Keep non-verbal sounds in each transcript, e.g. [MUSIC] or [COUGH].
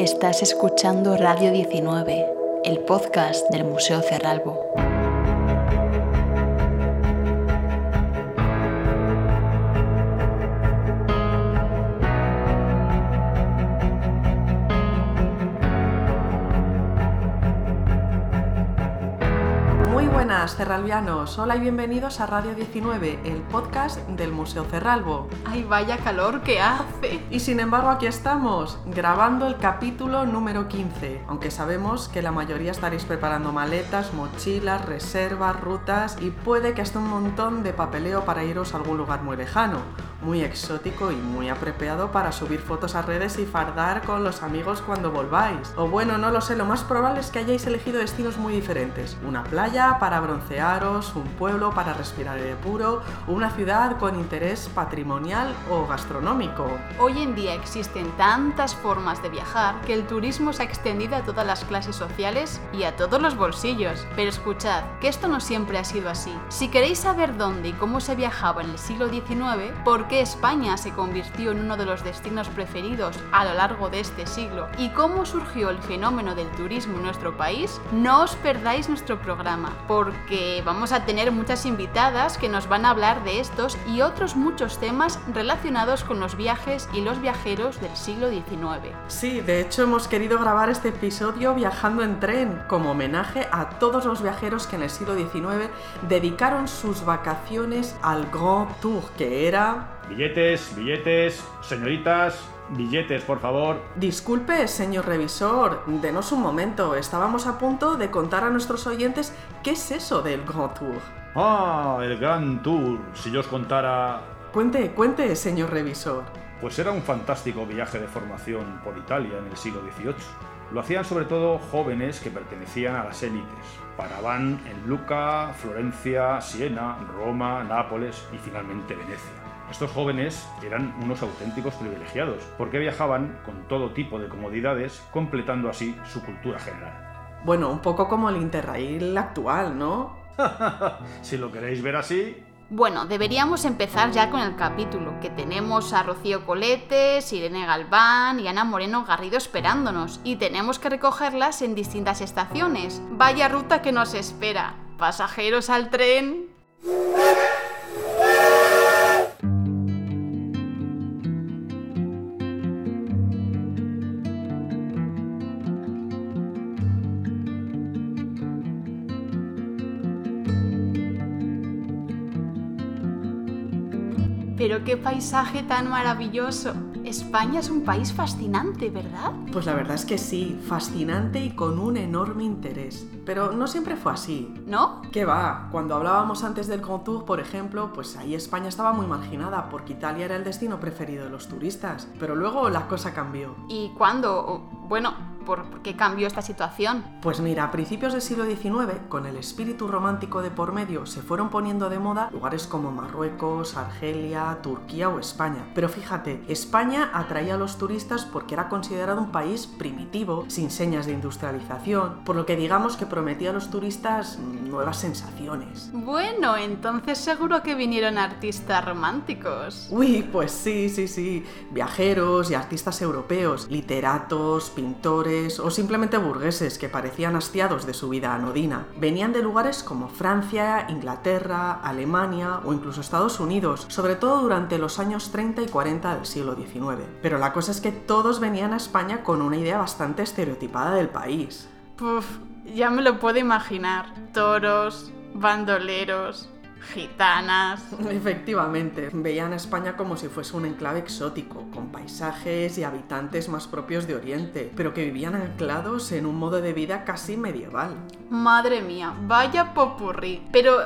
Estás escuchando Radio 19, el podcast del Museo Cerralbo. Buenas, cerralbianos. Hola y bienvenidos a Radio 19, el podcast del Museo Cerralbo. Ay, vaya calor que hace. Y sin embargo, aquí estamos, grabando el capítulo número 15. Aunque sabemos que la mayoría estaréis preparando maletas, mochilas, reservas, rutas y puede que hasta un montón de papeleo para iros a algún lugar muy lejano, muy exótico y muy apropiado para subir fotos a redes y fardar con los amigos cuando volváis. O bueno, no lo sé, lo más probable es que hayáis elegido destinos muy diferentes. Una playa para broncearos, un pueblo para respirar aire puro, una ciudad con interés patrimonial o gastronómico. Hoy en día existen tantas formas de viajar que el turismo se ha extendido a todas las clases sociales y a todos los bolsillos. Pero escuchad, que esto no siempre ha sido así. Si queréis saber dónde y cómo se viajaba en el siglo XIX, por qué España se convirtió en uno de los destinos preferidos a lo largo de este siglo y cómo surgió el fenómeno del turismo en nuestro país, no os perdáis nuestro programa, porque vamos a tener muchas invitadas que nos van a hablar de estos y otros muchos temas relacionados con los viajes y los viajeros del siglo XIX. Sí, de hecho hemos querido grabar este episodio viajando en tren como homenaje a todos los viajeros que en el siglo XIX dedicaron sus vacaciones al Grand Tour, que era Billetes, billetes, señoritas, billetes, por favor. Disculpe, señor revisor, denos un momento. Estábamos a punto de contar a nuestros oyentes qué es eso del Grand Tour. Ah, el Grand Tour. Si yo os contara... Cuente, cuente, señor revisor. Pues era un fantástico viaje de formación por Italia en el siglo XVIII. Lo hacían sobre todo jóvenes que pertenecían a las élites. Paraban en Luca, Florencia, Siena, Roma, Nápoles y finalmente Venecia. Estos jóvenes eran unos auténticos privilegiados, porque viajaban con todo tipo de comodidades, completando así su cultura general. Bueno, un poco como el Interrail actual, ¿no? [LAUGHS] si lo queréis ver así, Bueno, deberíamos empezar ya con el capítulo, que tenemos a Rocío Coletes, Irene Galván y Ana Moreno Garrido esperándonos, y tenemos que recogerlas en distintas estaciones. Vaya ruta que nos espera. Pasajeros al tren. Pero qué paisaje tan maravilloso. España es un país fascinante, ¿verdad? Pues la verdad es que sí, fascinante y con un enorme interés. Pero no siempre fue así. ¿No? ¿Qué va? Cuando hablábamos antes del Grand Tour, por ejemplo, pues ahí España estaba muy marginada porque Italia era el destino preferido de los turistas. Pero luego la cosa cambió. ¿Y cuándo? Bueno, ¿por, por qué cambió esta situación? Pues mira, a principios del siglo XIX, con el espíritu romántico de por medio, se fueron poniendo de moda lugares como Marruecos, Argelia, Turquía o España. Pero fíjate, España atraía a los turistas porque era considerado un país primitivo, sin señas de industrialización, por lo que digamos que prometía a los turistas nuevas sensaciones. Bueno, entonces seguro que vinieron artistas románticos. Uy, pues sí, sí, sí. Viajeros y artistas europeos, literatos, pintores o simplemente burgueses que parecían hastiados de su vida anodina. Venían de lugares como Francia, Inglaterra, Alemania o incluso Estados Unidos, sobre todo durante los años 30 y 40 del siglo XIX. Pero la cosa es que todos venían a España con una idea bastante estereotipada del país. Puf, ya me lo puedo imaginar. Toros, bandoleros, gitanas. [LAUGHS] Efectivamente, veían a España como si fuese un enclave exótico, con paisajes y habitantes más propios de Oriente, pero que vivían anclados en un modo de vida casi medieval. Madre mía, vaya popurrí. Pero,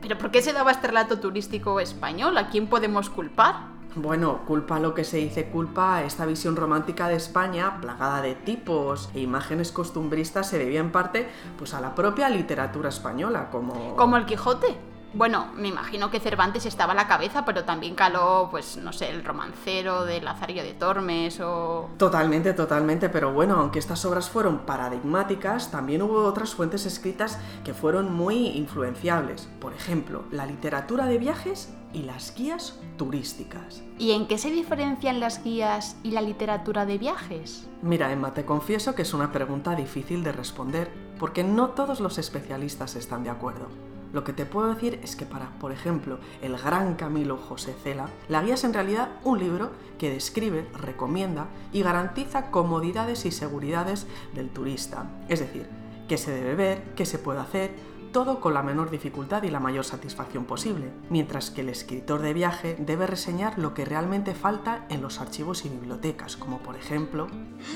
pero ¿por qué se daba este relato turístico español? ¿A quién podemos culpar? Bueno, culpa lo que se dice culpa a esta visión romántica de España, plagada de tipos e imágenes costumbristas, se debía en parte pues, a la propia literatura española, como... ¿Como el Quijote? Bueno, me imagino que Cervantes estaba a la cabeza, pero también caló, pues, no sé, el romancero de Lazarillo de Tormes o... Totalmente, totalmente, pero bueno, aunque estas obras fueron paradigmáticas, también hubo otras fuentes escritas que fueron muy influenciables. Por ejemplo, la literatura de viajes y las guías turísticas. ¿Y en qué se diferencian las guías y la literatura de viajes? Mira, Emma, te confieso que es una pregunta difícil de responder, porque no todos los especialistas están de acuerdo. Lo que te puedo decir es que para, por ejemplo, el gran Camilo José Cela, la guía es en realidad un libro que describe, recomienda y garantiza comodidades y seguridades del turista. Es decir, qué se debe ver, qué se puede hacer, todo con la menor dificultad y la mayor satisfacción posible, mientras que el escritor de viaje debe reseñar lo que realmente falta en los archivos y bibliotecas, como por ejemplo...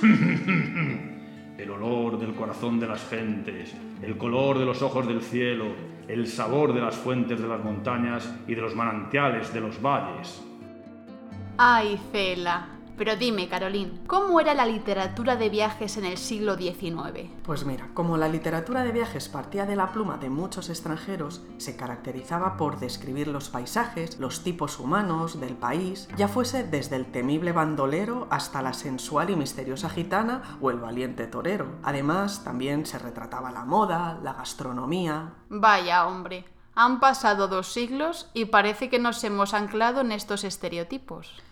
[LAUGHS] el olor del corazón de las gentes, el color de los ojos del cielo, el sabor de las fuentes de las montañas y de los manantiales de los valles. Ay, Cela. Pero dime, Carolín, ¿cómo era la literatura de viajes en el siglo XIX? Pues mira, como la literatura de viajes partía de la pluma de muchos extranjeros, se caracterizaba por describir los paisajes, los tipos humanos del país, ya fuese desde el temible bandolero hasta la sensual y misteriosa gitana o el valiente torero. Además, también se retrataba la moda, la gastronomía. Vaya, hombre. Han pasado dos siglos y parece que nos hemos anclado en estos estereotipos.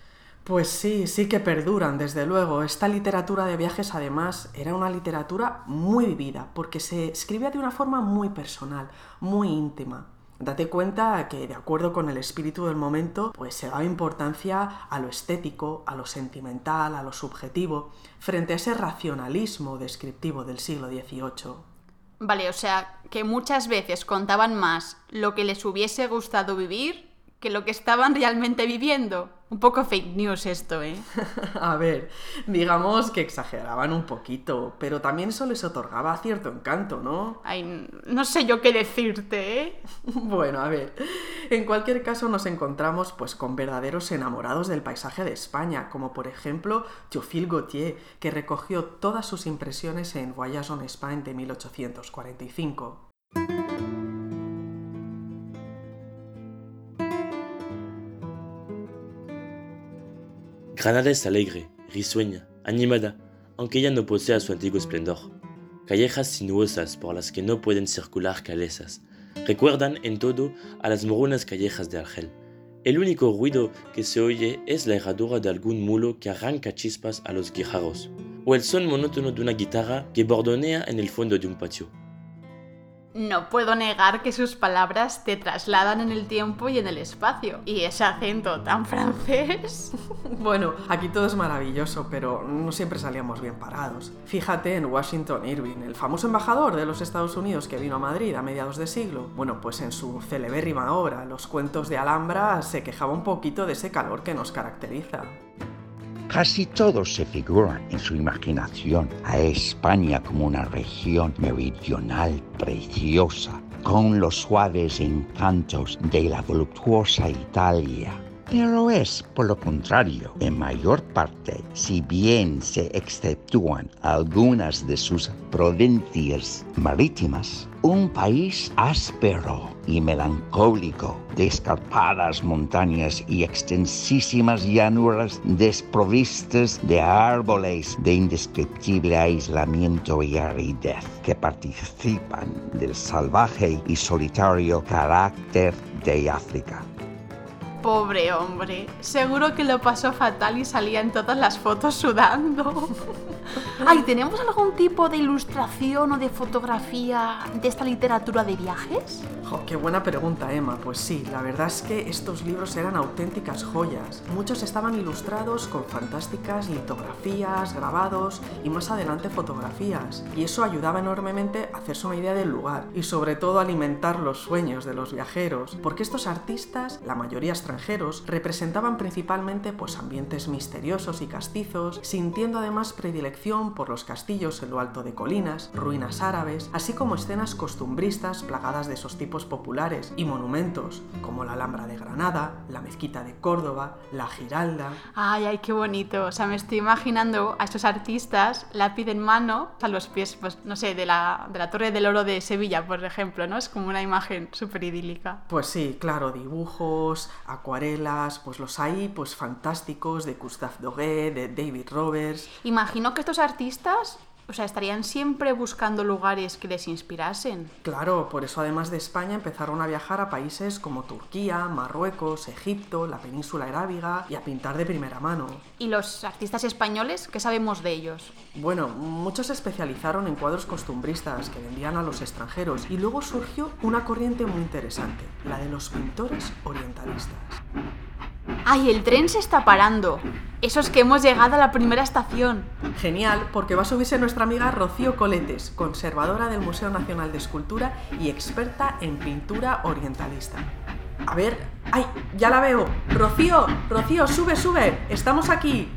Pues sí, sí que perduran, desde luego. Esta literatura de viajes, además, era una literatura muy vivida, porque se escribía de una forma muy personal, muy íntima. Date cuenta que, de acuerdo con el espíritu del momento, pues se daba importancia a lo estético, a lo sentimental, a lo subjetivo, frente a ese racionalismo descriptivo del siglo XVIII. Vale, o sea, que muchas veces contaban más lo que les hubiese gustado vivir que lo que estaban realmente viviendo. Un poco fake news esto, ¿eh? [LAUGHS] A ver, digamos que exageraban un poquito, pero también eso les otorgaba cierto encanto, ¿no? Ay, no sé yo qué decirte, ¿eh? [LAUGHS] bueno, a ver, en cualquier caso nos encontramos pues con verdaderos enamorados del paisaje de España, como por ejemplo Théophile Gautier, que recogió todas sus impresiones en Voyage en Espagne de 1845. Granada es alegre, risueña, animada, aunque ya no posea su antiguo esplendor. Callejas sinuosas por las que no pueden circular calesas. Recuerdan en todo a las moronas callejas de Argel. El único ruido que se oye es la herradura de algún mulo que arranca chispas a los guijarros, o el son monótono de una guitarra que bordonea en el fondo de un patio. No puedo negar que sus palabras te trasladan en el tiempo y en el espacio. Y ese acento tan francés. [LAUGHS] bueno, aquí todo es maravilloso, pero no siempre salíamos bien parados. Fíjate en Washington Irving, el famoso embajador de los Estados Unidos que vino a Madrid a mediados de siglo. Bueno, pues en su celebérrima obra, Los cuentos de Alhambra, se quejaba un poquito de ese calor que nos caracteriza. Casi todos se figuran en su imaginación a España como una región meridional preciosa, con los suaves encantos de la voluptuosa Italia pero es, por lo contrario, en mayor parte, si bien se exceptúan algunas de sus provincias marítimas, un país áspero y melancólico, de escarpadas montañas y extensísimas llanuras desprovistas de árboles de indescriptible aislamiento y aridez, que participan del salvaje y solitario carácter de África. Pobre hombre, seguro que lo pasó fatal y salía en todas las fotos sudando. [LAUGHS] [LAUGHS] Ay, ¿tenemos algún tipo de ilustración o de fotografía de esta literatura de viajes? qué buena pregunta, Emma. Pues sí, la verdad es que estos libros eran auténticas joyas. Muchos estaban ilustrados con fantásticas litografías, grabados y más adelante fotografías. Y eso ayudaba enormemente a hacerse una idea del lugar y sobre todo alimentar los sueños de los viajeros, porque estos artistas, la mayoría extranjeros, representaban principalmente pues ambientes misteriosos y castizos, sintiendo además predilección predilección por los castillos en lo alto de colinas, ruinas árabes, así como escenas costumbristas plagadas de esos tipos populares y monumentos como la Alhambra de Granada, la Mezquita de Córdoba, la Giralda. Ay, ay, qué bonito. O sea, me estoy imaginando a estos artistas, lápiz en mano, a los pies, pues no sé, de la, de la Torre del Oro de Sevilla, por ejemplo, ¿no? Es como una imagen súper idílica. Pues sí, claro, dibujos, acuarelas, pues los hay pues fantásticos de Gustave Doguet, de David Roberts. Imagino que estos artistas o sea, estarían siempre buscando lugares que les inspirasen. Claro, por eso además de España empezaron a viajar a países como Turquía, Marruecos, Egipto, la península arábiga y a pintar de primera mano. ¿Y los artistas españoles? ¿Qué sabemos de ellos? Bueno, muchos se especializaron en cuadros costumbristas que vendían a los extranjeros y luego surgió una corriente muy interesante, la de los pintores orientalistas. ¡Ay, el tren se está parando! Eso es que hemos llegado a la primera estación. Genial, porque va a subirse nuestra amiga Rocío Coletes, conservadora del Museo Nacional de Escultura y experta en pintura orientalista. A ver, ¡ay! Ya la veo. Rocío, Rocío, sube, sube. Estamos aquí.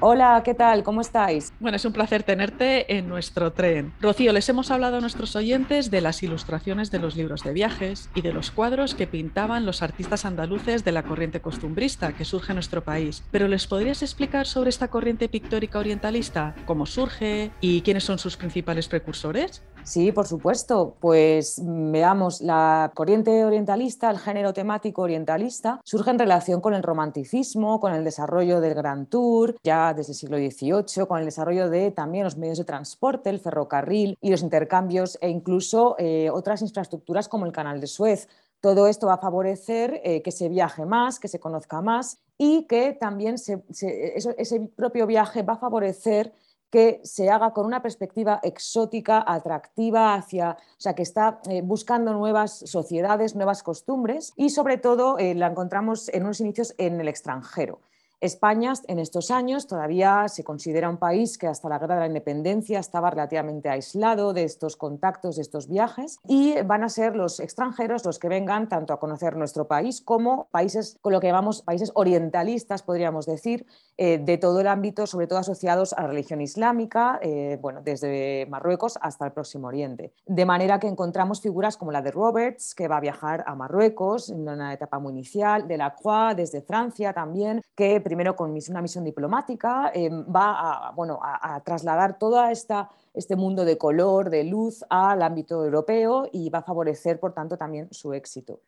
Hola, ¿qué tal? ¿Cómo estáis? Bueno, es un placer tenerte en nuestro tren. Rocío, les hemos hablado a nuestros oyentes de las ilustraciones de los libros de viajes y de los cuadros que pintaban los artistas andaluces de la corriente costumbrista que surge en nuestro país. Pero ¿les podrías explicar sobre esta corriente pictórica orientalista? ¿Cómo surge y quiénes son sus principales precursores? Sí, por supuesto. Pues veamos, la corriente orientalista, el género temático orientalista, surge en relación con el romanticismo, con el desarrollo del Gran Tour, ya desde el siglo XVIII, con el desarrollo de también los medios de transporte, el ferrocarril y los intercambios e incluso eh, otras infraestructuras como el Canal de Suez. Todo esto va a favorecer eh, que se viaje más, que se conozca más y que también ese propio viaje va a favorecer que se haga con una perspectiva exótica, atractiva, hacia, o sea, que está eh, buscando nuevas sociedades, nuevas costumbres y sobre todo eh, la encontramos en unos inicios en el extranjero. España en estos años todavía se considera un país que hasta la guerra de la independencia estaba relativamente aislado de estos contactos, de estos viajes, y van a ser los extranjeros los que vengan tanto a conocer nuestro país como países, con lo que llamamos países orientalistas, podríamos decir, eh, de todo el ámbito, sobre todo asociados a la religión islámica, eh, bueno, desde Marruecos hasta el Próximo Oriente. De manera que encontramos figuras como la de Roberts, que va a viajar a Marruecos en una etapa muy inicial, de la Croix desde Francia también, que primero con una misión diplomática, eh, va a, bueno, a, trasladar todo este mundo de color, de luz al ámbito europeo y va a favorecer, por tanto, también su éxito.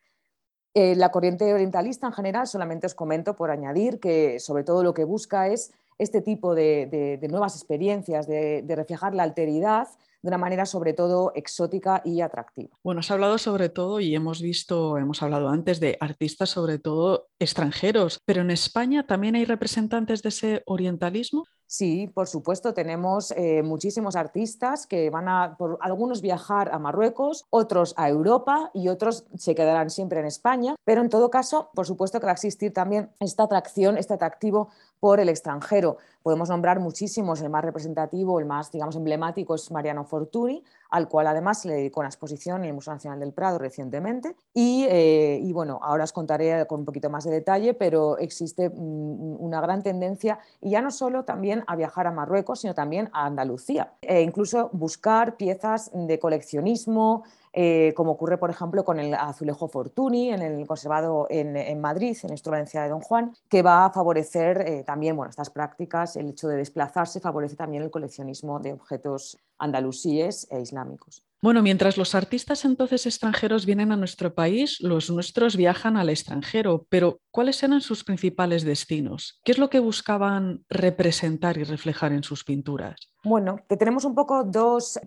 Eh, la corriente orientalista en general, solamente os comento por añadir que sobre todo lo que busca es este tipo de, nuevas experiencias, de, de reflejar la alteridad de una manera sobre todo exótica y atractiva. Bueno, has hablado sobre todo y hemos visto, hemos hablado antes de artistas sobre todo extranjeros, pero en España también hay representantes de ese orientalismo. Sí, por supuesto, tenemos eh, muchísimos artistas que van a, por algunos viajar a Marruecos, otros a Europa y otros se quedarán siempre en España, pero en todo caso, por supuesto que va a existir también esta atracción, este atractivo por el extranjero. Podemos nombrar muchísimos, el más representativo, el más, digamos, emblemático es Mariano Fortuny, al cual además se le dedicó una exposición en el Museo Nacional del Prado recientemente. Y, eh, bueno, ahora os contaré con un poquito más de detalle, pero existe mm, una gran tendencia, y ya no solo también a viajar a Marruecos, sino también a Andalucía, e incluso buscar piezas de coleccionismo, eh, como ocurre, por ejemplo, con el azulejo Fortuny, en el conservado en, Madrid, en nuestra Valencia de Don Juan, que va a favorecer eh, también bueno, estas prácticas, el hecho de desplazarse favorece también el coleccionismo de objetos andalusíes e islámicos. Bueno, mientras los artistas entonces extranjeros vienen a nuestro país, los nuestros viajan al extranjero, pero ¿cuáles eran sus principales destinos? ¿Qué es lo que buscaban representar y reflejar en sus pinturas? Bueno, que tenemos un poco dos,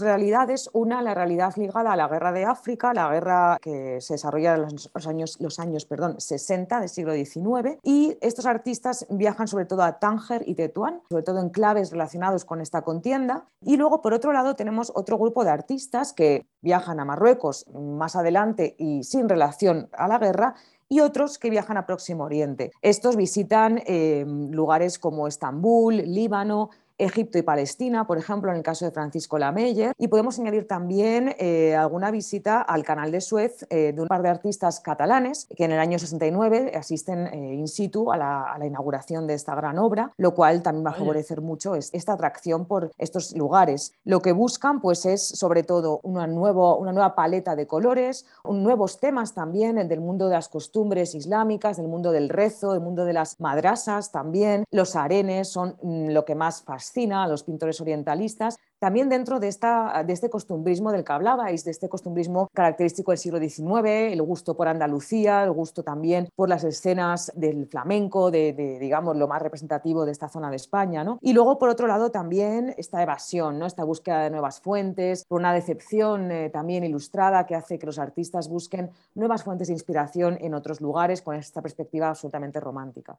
realidades. Una, la realidad ligada a la guerra de África, la guerra que se desarrolla en los, años, los años perdón, 60 del siglo XIX. Y estos artistas viajan sobre todo a Tánger y Tetuán, sobre todo en claves relacionados con esta contienda. Y luego, por otro lado, tenemos otro grupo de artistas que viajan a Marruecos más adelante y sin relación a la guerra y otros que viajan a Próximo Oriente. Estos visitan eh, lugares como Estambul, Líbano, Egipto y Palestina, por ejemplo, en el caso de Francisco Lameyer, y podemos añadir también eh, alguna visita al canal de Suez eh, de un par de artistas catalanes que en el año 69 asisten eh, in situ a la, inauguración de esta gran obra, lo cual también va a favorecer mucho esta atracción por estos lugares. Lo que buscan pues, es sobre todo una, nuevo, una nueva paleta de colores, nuevos temas también del mundo de las costumbres islámicas, del mundo del rezo, del mundo de las madrasas también. Los arenes son mm, lo que más fascina a los pintores orientalistas también dentro de, esta, de este costumbrismo del que hablabais, de este costumbrismo característico del siglo XIX, el gusto por Andalucía, el gusto también por las escenas del flamenco, de, digamos lo más representativo de esta zona de España. ¿no? Y luego, por otro lado, también esta evasión, ¿no? esta búsqueda de nuevas fuentes, por una decepción eh, también ilustrada que hace que los artistas busquen nuevas fuentes de inspiración en otros lugares con esta perspectiva absolutamente romántica.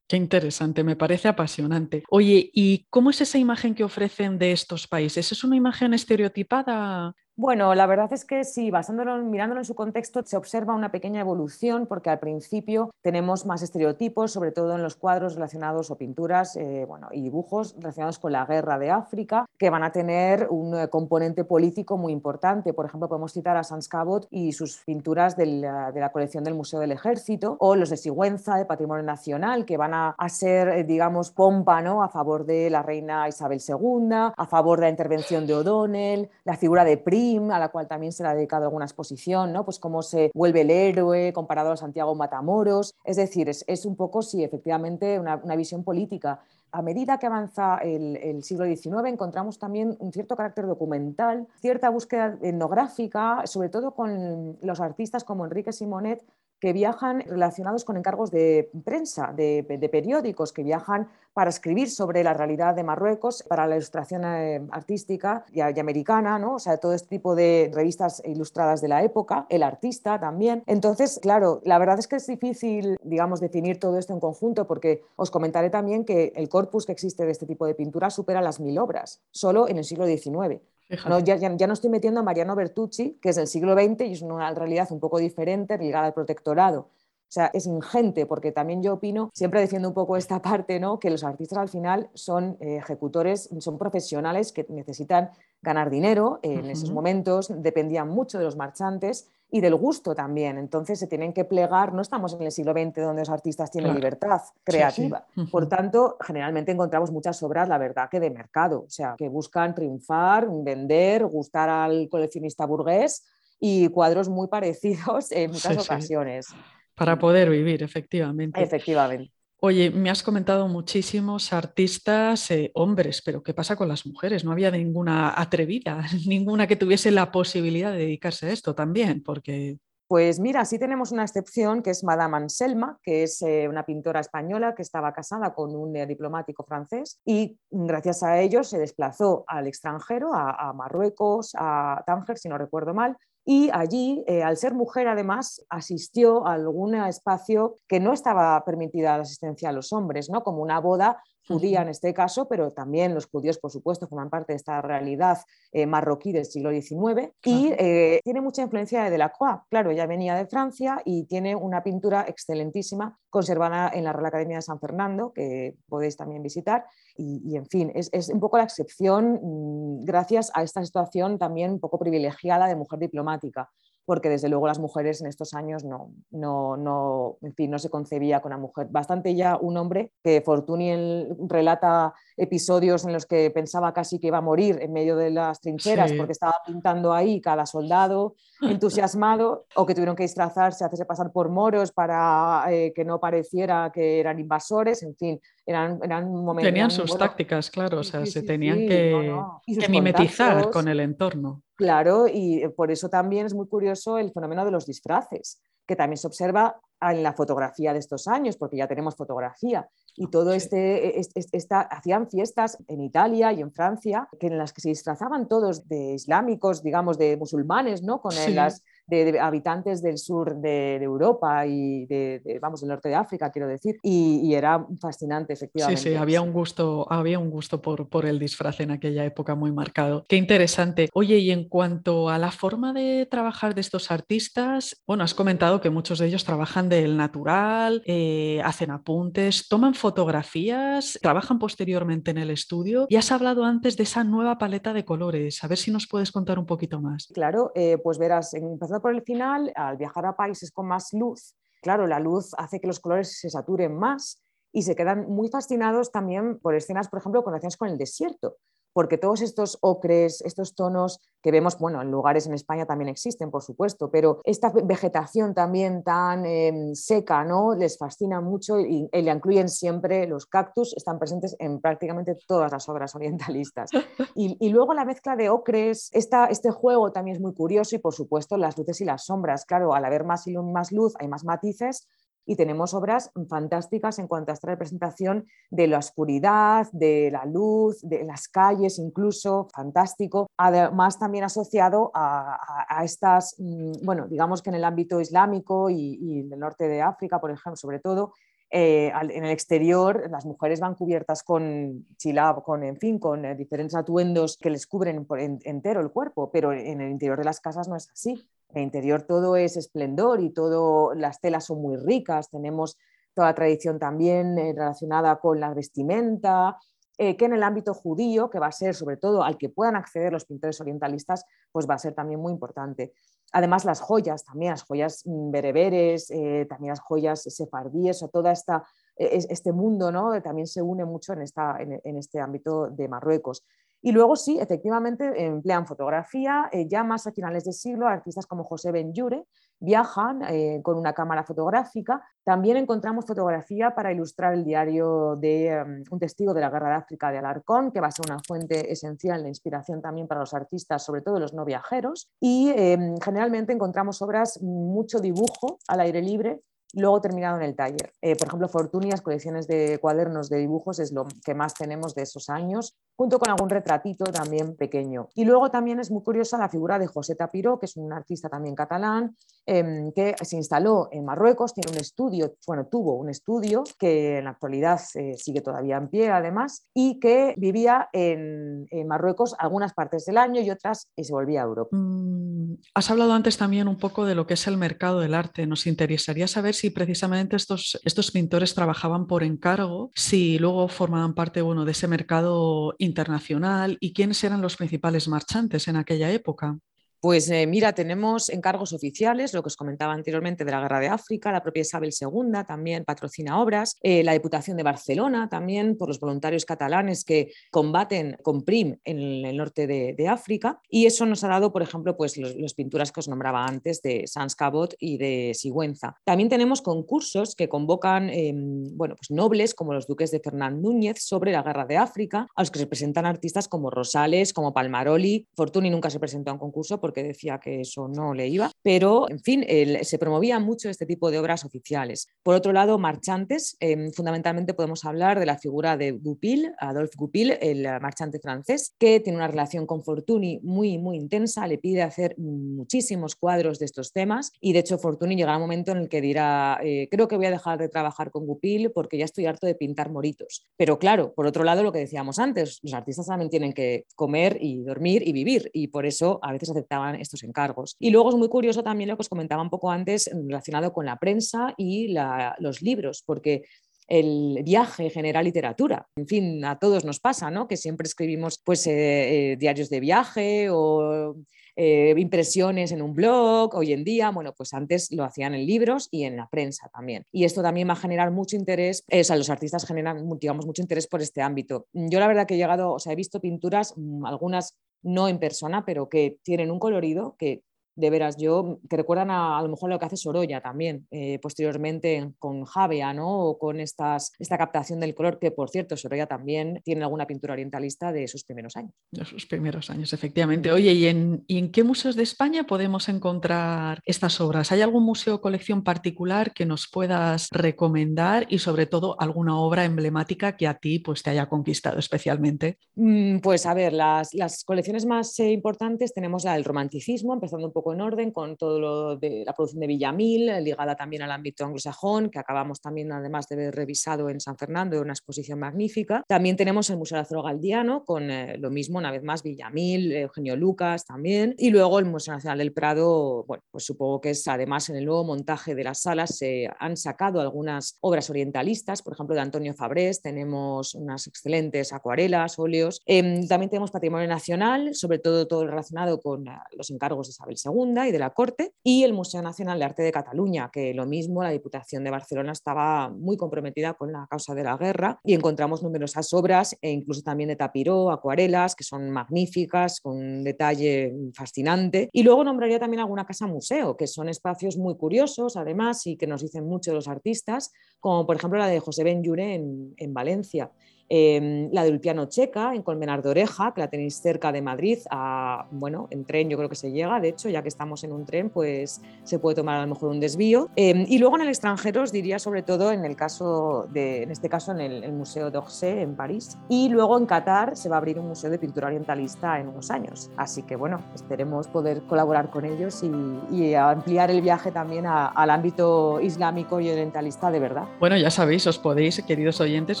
Qué interesante, me parece apasionante. Oye, ¿y cómo es esa imagen que ofrecen de estos países? ¿Es una imagen estereotipada? Bueno, la verdad es que sí, basándolo, mirándolo en su contexto, se observa una pequeña evolución porque al principio tenemos más estereotipos, sobre todo en los cuadros relacionados o pinturas eh, bueno, y dibujos relacionados con la guerra de África, que van a tener un eh, componente político muy importante. Por ejemplo, podemos citar a Sans Cabot y sus pinturas de la, colección del Museo del Ejército, o los de Sigüenza, de Patrimonio Nacional, que van a, ser, eh, digamos, pompa a favor de la reina Isabel II, a favor de la intervención de O'Donnell, la figura de A la cual también se le ha dedicado alguna exposición, ¿no? Pues cómo se vuelve el héroe comparado a Santiago Matamoros. Es decir, es, un poco, sí, efectivamente, una, visión política. A medida que avanza el, siglo XIX encontramos también un cierto carácter documental, cierta búsqueda etnográfica, sobre todo con los artistas como Enrique Simonet, que viajan relacionados con encargos de prensa, de, periódicos, que viajan para escribir sobre la realidad de Marruecos, para la ilustración eh, artística y, americana, ¿no? o sea, todo este tipo de revistas ilustradas de la época, el artista también. Entonces, claro, la verdad es que es difícil, digamos, definir todo esto en conjunto, porque os comentaré también que el corpus que existe de este tipo de pintura supera las mil obras, solo en el siglo XIX. No, ya, ya, no estoy metiendo a Mariano Bertucci, que es del siglo XX y es una realidad un poco diferente, ligada al protectorado. O sea, es ingente, porque también yo opino, siempre defiendo un poco esta parte, ¿no? que los artistas al final son eh, ejecutores, son profesionales que necesitan ganar dinero. en esos momentos dependían mucho de los marchantes y del gusto también. Entonces se tienen que plegar, no estamos en el siglo XX donde los artistas tienen libertad creativa. Por tanto, generalmente encontramos muchas obras, la verdad, que de mercado, o sea, que buscan triunfar, vender, gustar al coleccionista burgués y cuadros muy [LAUGHS] parecidos en muchas ocasiones. Para poder vivir, efectivamente. Efectivamente. Oye, me has comentado muchísimos artistas eh, hombres, pero ¿qué pasa con las mujeres? No había ninguna atrevida, [LAUGHS] ninguna que tuviese la posibilidad de dedicarse a esto también, porque... Pues mira, sí tenemos una excepción que es Madame Anselma, que es eh, una pintora española que estaba casada con un diplomático francés y gracias a ello se desplazó al extranjero, a Marruecos, a Tánger, si no recuerdo mal, y allí, eh, al ser mujer, además, asistió a algún espacio que no estaba permitida la asistencia a los hombres, ¿no? como una boda judía en este caso, pero también los judíos, por supuesto, forman parte de esta realidad eh, marroquí del siglo XIX y eh, tiene mucha influencia de Delacroix. Claro, ella venía de Francia y tiene una pintura excelentísima conservada en la Real Academia de San Fernando, que podéis también visitar. Y, en fin, es, es, un poco la excepción mm, gracias a esta situación también un poco privilegiada de mujer diplomática porque desde luego las mujeres en estos años no, no, no, en fin, no se concebía con una mujer. Bastante ya un hombre que Fortuny relata episodios en los que pensaba casi que iba a morir en medio de las trincheras porque estaba pintando ahí cada soldado [LAUGHS] entusiasmado o que tuvieron que disfrazarse, hacerse pasar por moros para eh, que no pareciera que eran invasores, en fin, eran, eran momentos... Tenían sus tácticas, claro, o sea, se tenían que, que mimetizar con el entorno. Claro, y eh, por eso también es muy curioso el fenómeno de los disfraces, que también se observa en la fotografía de estos años, porque ya tenemos fotografía. Y todo este, esta, hacían fiestas en Italia y en Francia, que en las que se disfrazaban todos de islámicos, digamos, de musulmanes, ¿no? Con las de, habitantes del sur de, Europa y de, vamos, del norte de África, quiero decir, y, era fascinante, efectivamente. Sí, sí, había un gusto, había un gusto por, por el disfraz en aquella época muy marcado. Qué interesante. Oye, y en cuanto a la forma de trabajar de estos artistas, bueno, has comentado que muchos de ellos trabajan del natural, eh, hacen apuntes, toman fotografías, trabajan posteriormente en el estudio y has hablado antes de esa nueva paleta de colores. A ver si nos puedes contar un poquito más. Claro, eh, pues verás, empezando por el final, al viajar a países con más luz, claro, la luz hace que los colores se saturen más y se quedan muy fascinados también por escenas, por ejemplo, conocidas con el desierto porque todos estos ocres, estos tonos que vemos, bueno, en lugares en España también existen, por supuesto, pero esta vegetación también tan em, seca, ¿no? Les fascina mucho y, le incluyen siempre los cactus, están presentes en prácticamente todas las obras orientalistas. [LAUGHS] Y, luego la mezcla de ocres, esta, este juego también es muy curioso y, por supuesto, las luces y las sombras. Claro, al haber más, más luz hay más matices y tenemos obras fantásticas en cuanto a esta representación de la oscuridad, de la luz, de las calles incluso, fantástico. Además también asociado a, estas, mm, bueno, digamos que en el ámbito islámico y, y en el norte de África, por ejemplo, sobre todo, eh, en el exterior las mujeres van cubiertas con chilab, con, en fin, con eh, diferentes atuendos que les cubren por entero el cuerpo, pero en el interior de las casas no es así. El interior todo es esplendor y todo, las telas son muy ricas, tenemos toda tradición también eh, relacionada con la vestimenta, que en el ámbito judío, que va a ser sobre todo al que puedan acceder los pintores orientalistas, pues va a ser también muy importante. Además, las joyas también, las joyas mm, bereberes, eh, también las joyas sefardíes o todo esta, e, este mundo ¿no? también se une mucho en, esta, en, este ámbito de Marruecos. Y luego sí, efectivamente, emplean fotografía, eh, ya más a finales de siglo, artistas como José Benjure viajan eh, con una cámara fotográfica. También encontramos fotografía para ilustrar el diario de em, un testigo de la Guerra de África de Alarcón, que va a ser una fuente esencial de inspiración también para los artistas, sobre todo los no viajeros. Y em, generalmente encontramos obras, mucho dibujo al aire libre, luego terminado en el taller. Eh, por ejemplo, Fortuny, las colecciones de cuadernos de dibujos es lo que más tenemos de esos años, junto con algún retratito también pequeño. Y luego también es muy curiosa la figura de José Tapiró, que es un artista también catalán, em, que se instaló en Marruecos, tiene un estudio, bueno, tuvo un estudio que en la actualidad eh, sigue todavía en pie además, y que vivía en, Marruecos algunas partes del año y otras y se volvía a Europa. Mm, has hablado antes también un poco de lo que es el mercado del arte. Nos interesaría saber si precisamente estos, estos pintores trabajaban por encargo, si luego formaban parte bueno, de ese mercado internacional y quiénes eran los principales marchantes en aquella época. Pues eh, mira, tenemos encargos oficiales, lo que os comentaba anteriormente de la Guerra de África, la propia Isabel II también patrocina obras, eh, la Diputación de Barcelona también por los voluntarios catalanes que combaten con PRIM en el norte de, África y eso nos ha dado, por ejemplo, pues las pinturas que os nombraba antes de Sans Cabot y de Sigüenza. También tenemos concursos que convocan em, bueno, pues nobles como los duques de Fernán Núñez sobre la Guerra de África, a los que se presentan artistas como Rosales, como Palmaroli. Fortuny nunca se presentó a un concurso porque decía que eso no le iba, pero en fin, se promovía mucho este tipo de obras oficiales. Por otro lado, marchantes, em, fundamentalmente podemos hablar de la figura de Goupil, Adolphe Goupil, el marchante francés, que tiene una relación con Fortuny muy, muy intensa, le pide hacer muchísimos cuadros de estos temas y de hecho Fortuny llegará un momento en el que dirá, eh, creo que voy a dejar de trabajar con Goupil porque ya estoy harto de pintar moritos. Pero claro, por otro lado, lo que decíamos antes, los artistas también tienen que comer y dormir y vivir y por eso a veces estos encargos. Y luego es muy curioso también lo que os comentaba un poco antes relacionado con la prensa y los libros, porque el viaje genera literatura. En fin, a todos nos pasa, ¿no? Que siempre escribimos pues, eh, eh, diarios de viaje o eh, impresiones en un blog. Hoy en día, bueno, pues antes lo hacían en libros y en la prensa también. Y esto también va a generar mucho interés, o sea, los artistas generan, digamos, mucho interés por este ámbito. Yo la verdad que he llegado, o sea, he visto pinturas, mm, algunas no en persona, pero que tienen un colorido que de veras, yo que recuerdan a, a lo mejor lo que hace Sorolla también, eh, posteriormente con Javea, ¿no? O con estas, esta captación del color, que por cierto, Sorolla también tiene alguna pintura orientalista de sus primeros años. De sus primeros años, efectivamente. Oye, ¿y en, ¿y en qué museos de España podemos encontrar estas obras? ¿Hay algún museo o colección particular que nos puedas recomendar y sobre todo alguna obra emblemática que a ti pues, te haya conquistado especialmente? Mm, pues a ver, las, las colecciones más eh, importantes tenemos la del romanticismo, empezando un poco poco en orden con todo lo de la producción de Villamil, ligada también al ámbito anglosajón, que acabamos también además de ver revisado en San Fernando, una exposición magnífica. También tenemos el Museo Lázaro Galdiano con eh, lo mismo, una vez más, Villamil, Eugenio Lucas también. Y luego el Museo Nacional del Prado, bueno, pues supongo que es además en el nuevo montaje de las salas se han sacado algunas obras orientalistas, por ejemplo, de Antonio Fabrés, tenemos unas excelentes acuarelas, óleos. Em, también tenemos patrimonio nacional, sobre todo todo relacionado con eh, los encargos de Isabel II y de la corte, y el Museo Nacional de Arte de Cataluña, que lo mismo la Diputación de Barcelona estaba muy comprometida con la causa de la guerra y encontramos numerosas obras, e incluso también de Tapiró, acuarelas, que son magníficas, con un detalle fascinante. Y luego nombraría también alguna casa museo, que son espacios muy curiosos, además, y que nos dicen mucho los artistas, como por ejemplo la de José Ben en, en Valencia. Em, la de Ulpiano Checa, en Colmenar de Oreja, que la tenéis cerca de Madrid, a, bueno, en tren yo creo que se llega, de hecho, ya que estamos en un tren, pues se puede tomar a lo mejor un desvío. Em, y luego en el extranjero os diría sobre todo en el caso de, en este caso en el, Museo d'Orsay en París. Y luego en Qatar se va a abrir un museo de pintura orientalista en unos años. Así que bueno, esperemos poder colaborar con ellos y, ampliar el viaje también al ámbito islámico y orientalista de verdad. Bueno, ya sabéis, os podéis, queridos oyentes,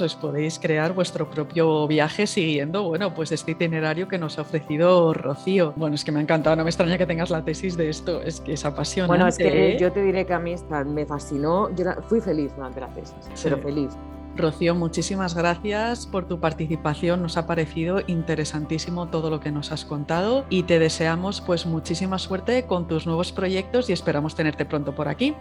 os podéis crear vuestro propio viaje siguiendo, bueno, pues este itinerario que nos ha ofrecido Rocío. Bueno, es que me ha encantado, no me extraña que tengas la tesis de esto, es que es apasionante. Bueno, es que ¿eh? yo te diré que a mí me fascinó, yo fui feliz durante la tesis, pero feliz. Rocío, muchísimas gracias por tu participación. Nos ha parecido interesantísimo todo lo que nos has contado y te deseamos pues muchísima suerte con tus nuevos proyectos y esperamos tenerte pronto por aquí.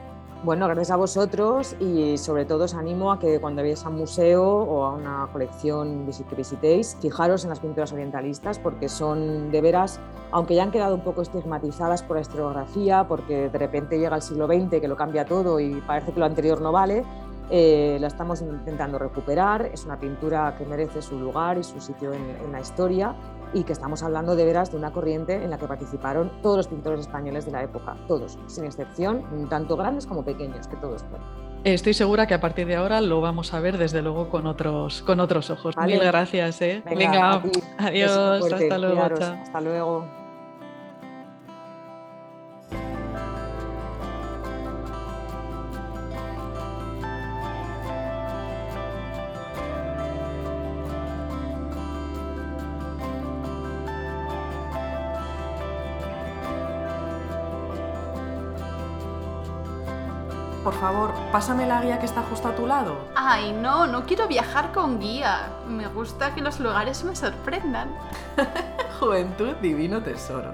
Bueno, gracias a vosotros y sobre todo os animo a que cuando vayáis a un museo o a una colección que visitéis, fijaros en las pinturas orientalistas porque son de veras, aunque ya han quedado un poco estigmatizadas por la historiografía, porque de repente llega el siglo XX que lo cambia todo y parece que lo anterior no vale, eh, la estamos intentando recuperar. Es una pintura que merece su lugar y su sitio en, la historia y que estamos hablando de veras de una corriente en la que participaron todos los pintores españoles de la época, todos, sin excepción, tanto grandes como pequeños, que todos fueron. Estoy segura que a partir de ahora lo vamos a ver desde luego con otros, con otros ojos. Mil gracias. ¿eh? Venga, adiós, hasta luego. Hasta luego. Favor, pásame la guía que está justo a tu lado. Ay, no, no quiero viajar con guía. Me gusta que los lugares me sorprendan. [LAUGHS] Juventud, divino tesoro.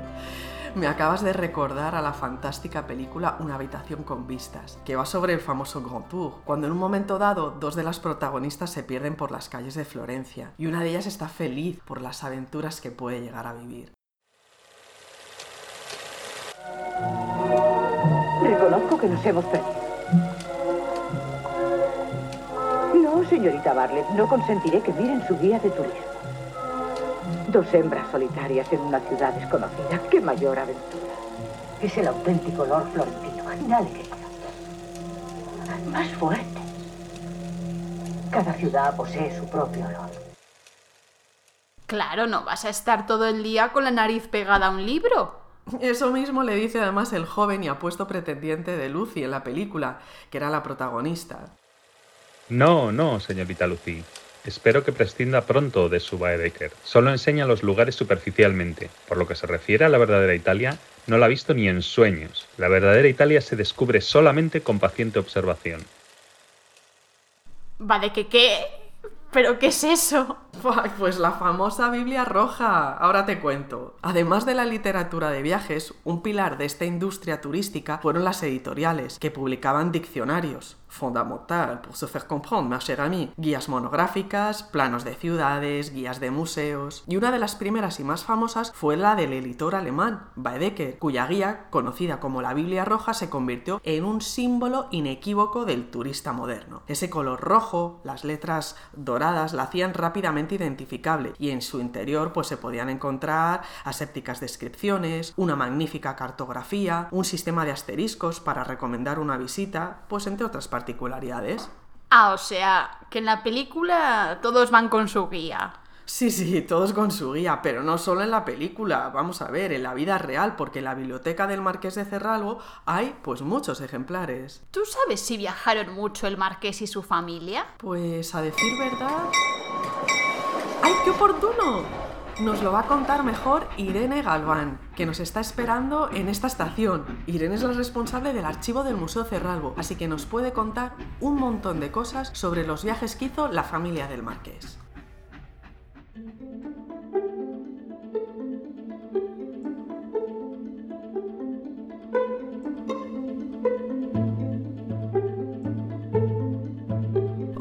Me acabas de recordar a la fantástica película Una habitación con vistas, que va sobre el famoso Grand Tour, cuando en un momento dado dos de las protagonistas se pierden por las calles de Florencia y una de ellas está feliz por las aventuras que puede llegar a vivir. Reconozco que nos hemos perdido. No, señorita Barlett, no consentiré que miren su guía de turismo. Dos hembras solitarias en una ciudad desconocida. ¡Qué mayor aventura! Es el auténtico Lord Florentino. Dale, querido. Más fuerte. Cada ciudad posee su propio olor. Claro, no vas a estar todo el día con la nariz pegada a un libro. Eso mismo le dice además el joven y apuesto pretendiente de Lucy en la película, que era la protagonista. No, no, señorita Lucy. Espero que prescinda pronto de su Baedeker. Solo enseña los lugares superficialmente. Por lo que se refiere a la verdadera Italia, no la ha visto ni en sueños. La verdadera Italia se descubre solamente con paciente observación. ¿Vale que qué? ¿Pero qué es eso? Pues la famosa Biblia roja. Ahora te cuento. Además de la literatura de viajes, un pilar de esta industria turística fueron las editoriales, que publicaban diccionarios, fondamental pour se faire comprendre, ma chère amie, guías monográficas, planos de ciudades, guías de museos, y una de las primeras y más famosas fue la del editor alemán, Baedeker, cuya guía, conocida como la Biblia Roja, se convirtió en un símbolo inequívoco del turista moderno. Ese color rojo, las letras doradas, la hacían rápidamente identificable, y en su interior pues se podían encontrar asépticas descripciones, una magnífica cartografía, un sistema de asteriscos para recomendar una visita, pues entre otras partes particularidades. Ah, o sea, que en la película todos van con su guía. Sí, sí, todos con su guía, pero no solo en la película, vamos a ver, en la vida real, porque en la biblioteca del Marqués de Cerralbo hay pues muchos ejemplares. ¿Tú sabes si viajaron mucho el marqués y su familia? Pues a decir verdad... ¡Ay, qué oportuno! Nos lo va a contar mejor Irene Galván, que nos está esperando en esta estación. Irene es la responsable del archivo del Museo Cerralbo, así que nos puede contar un montón de cosas sobre los viajes que hizo la familia del Marqués.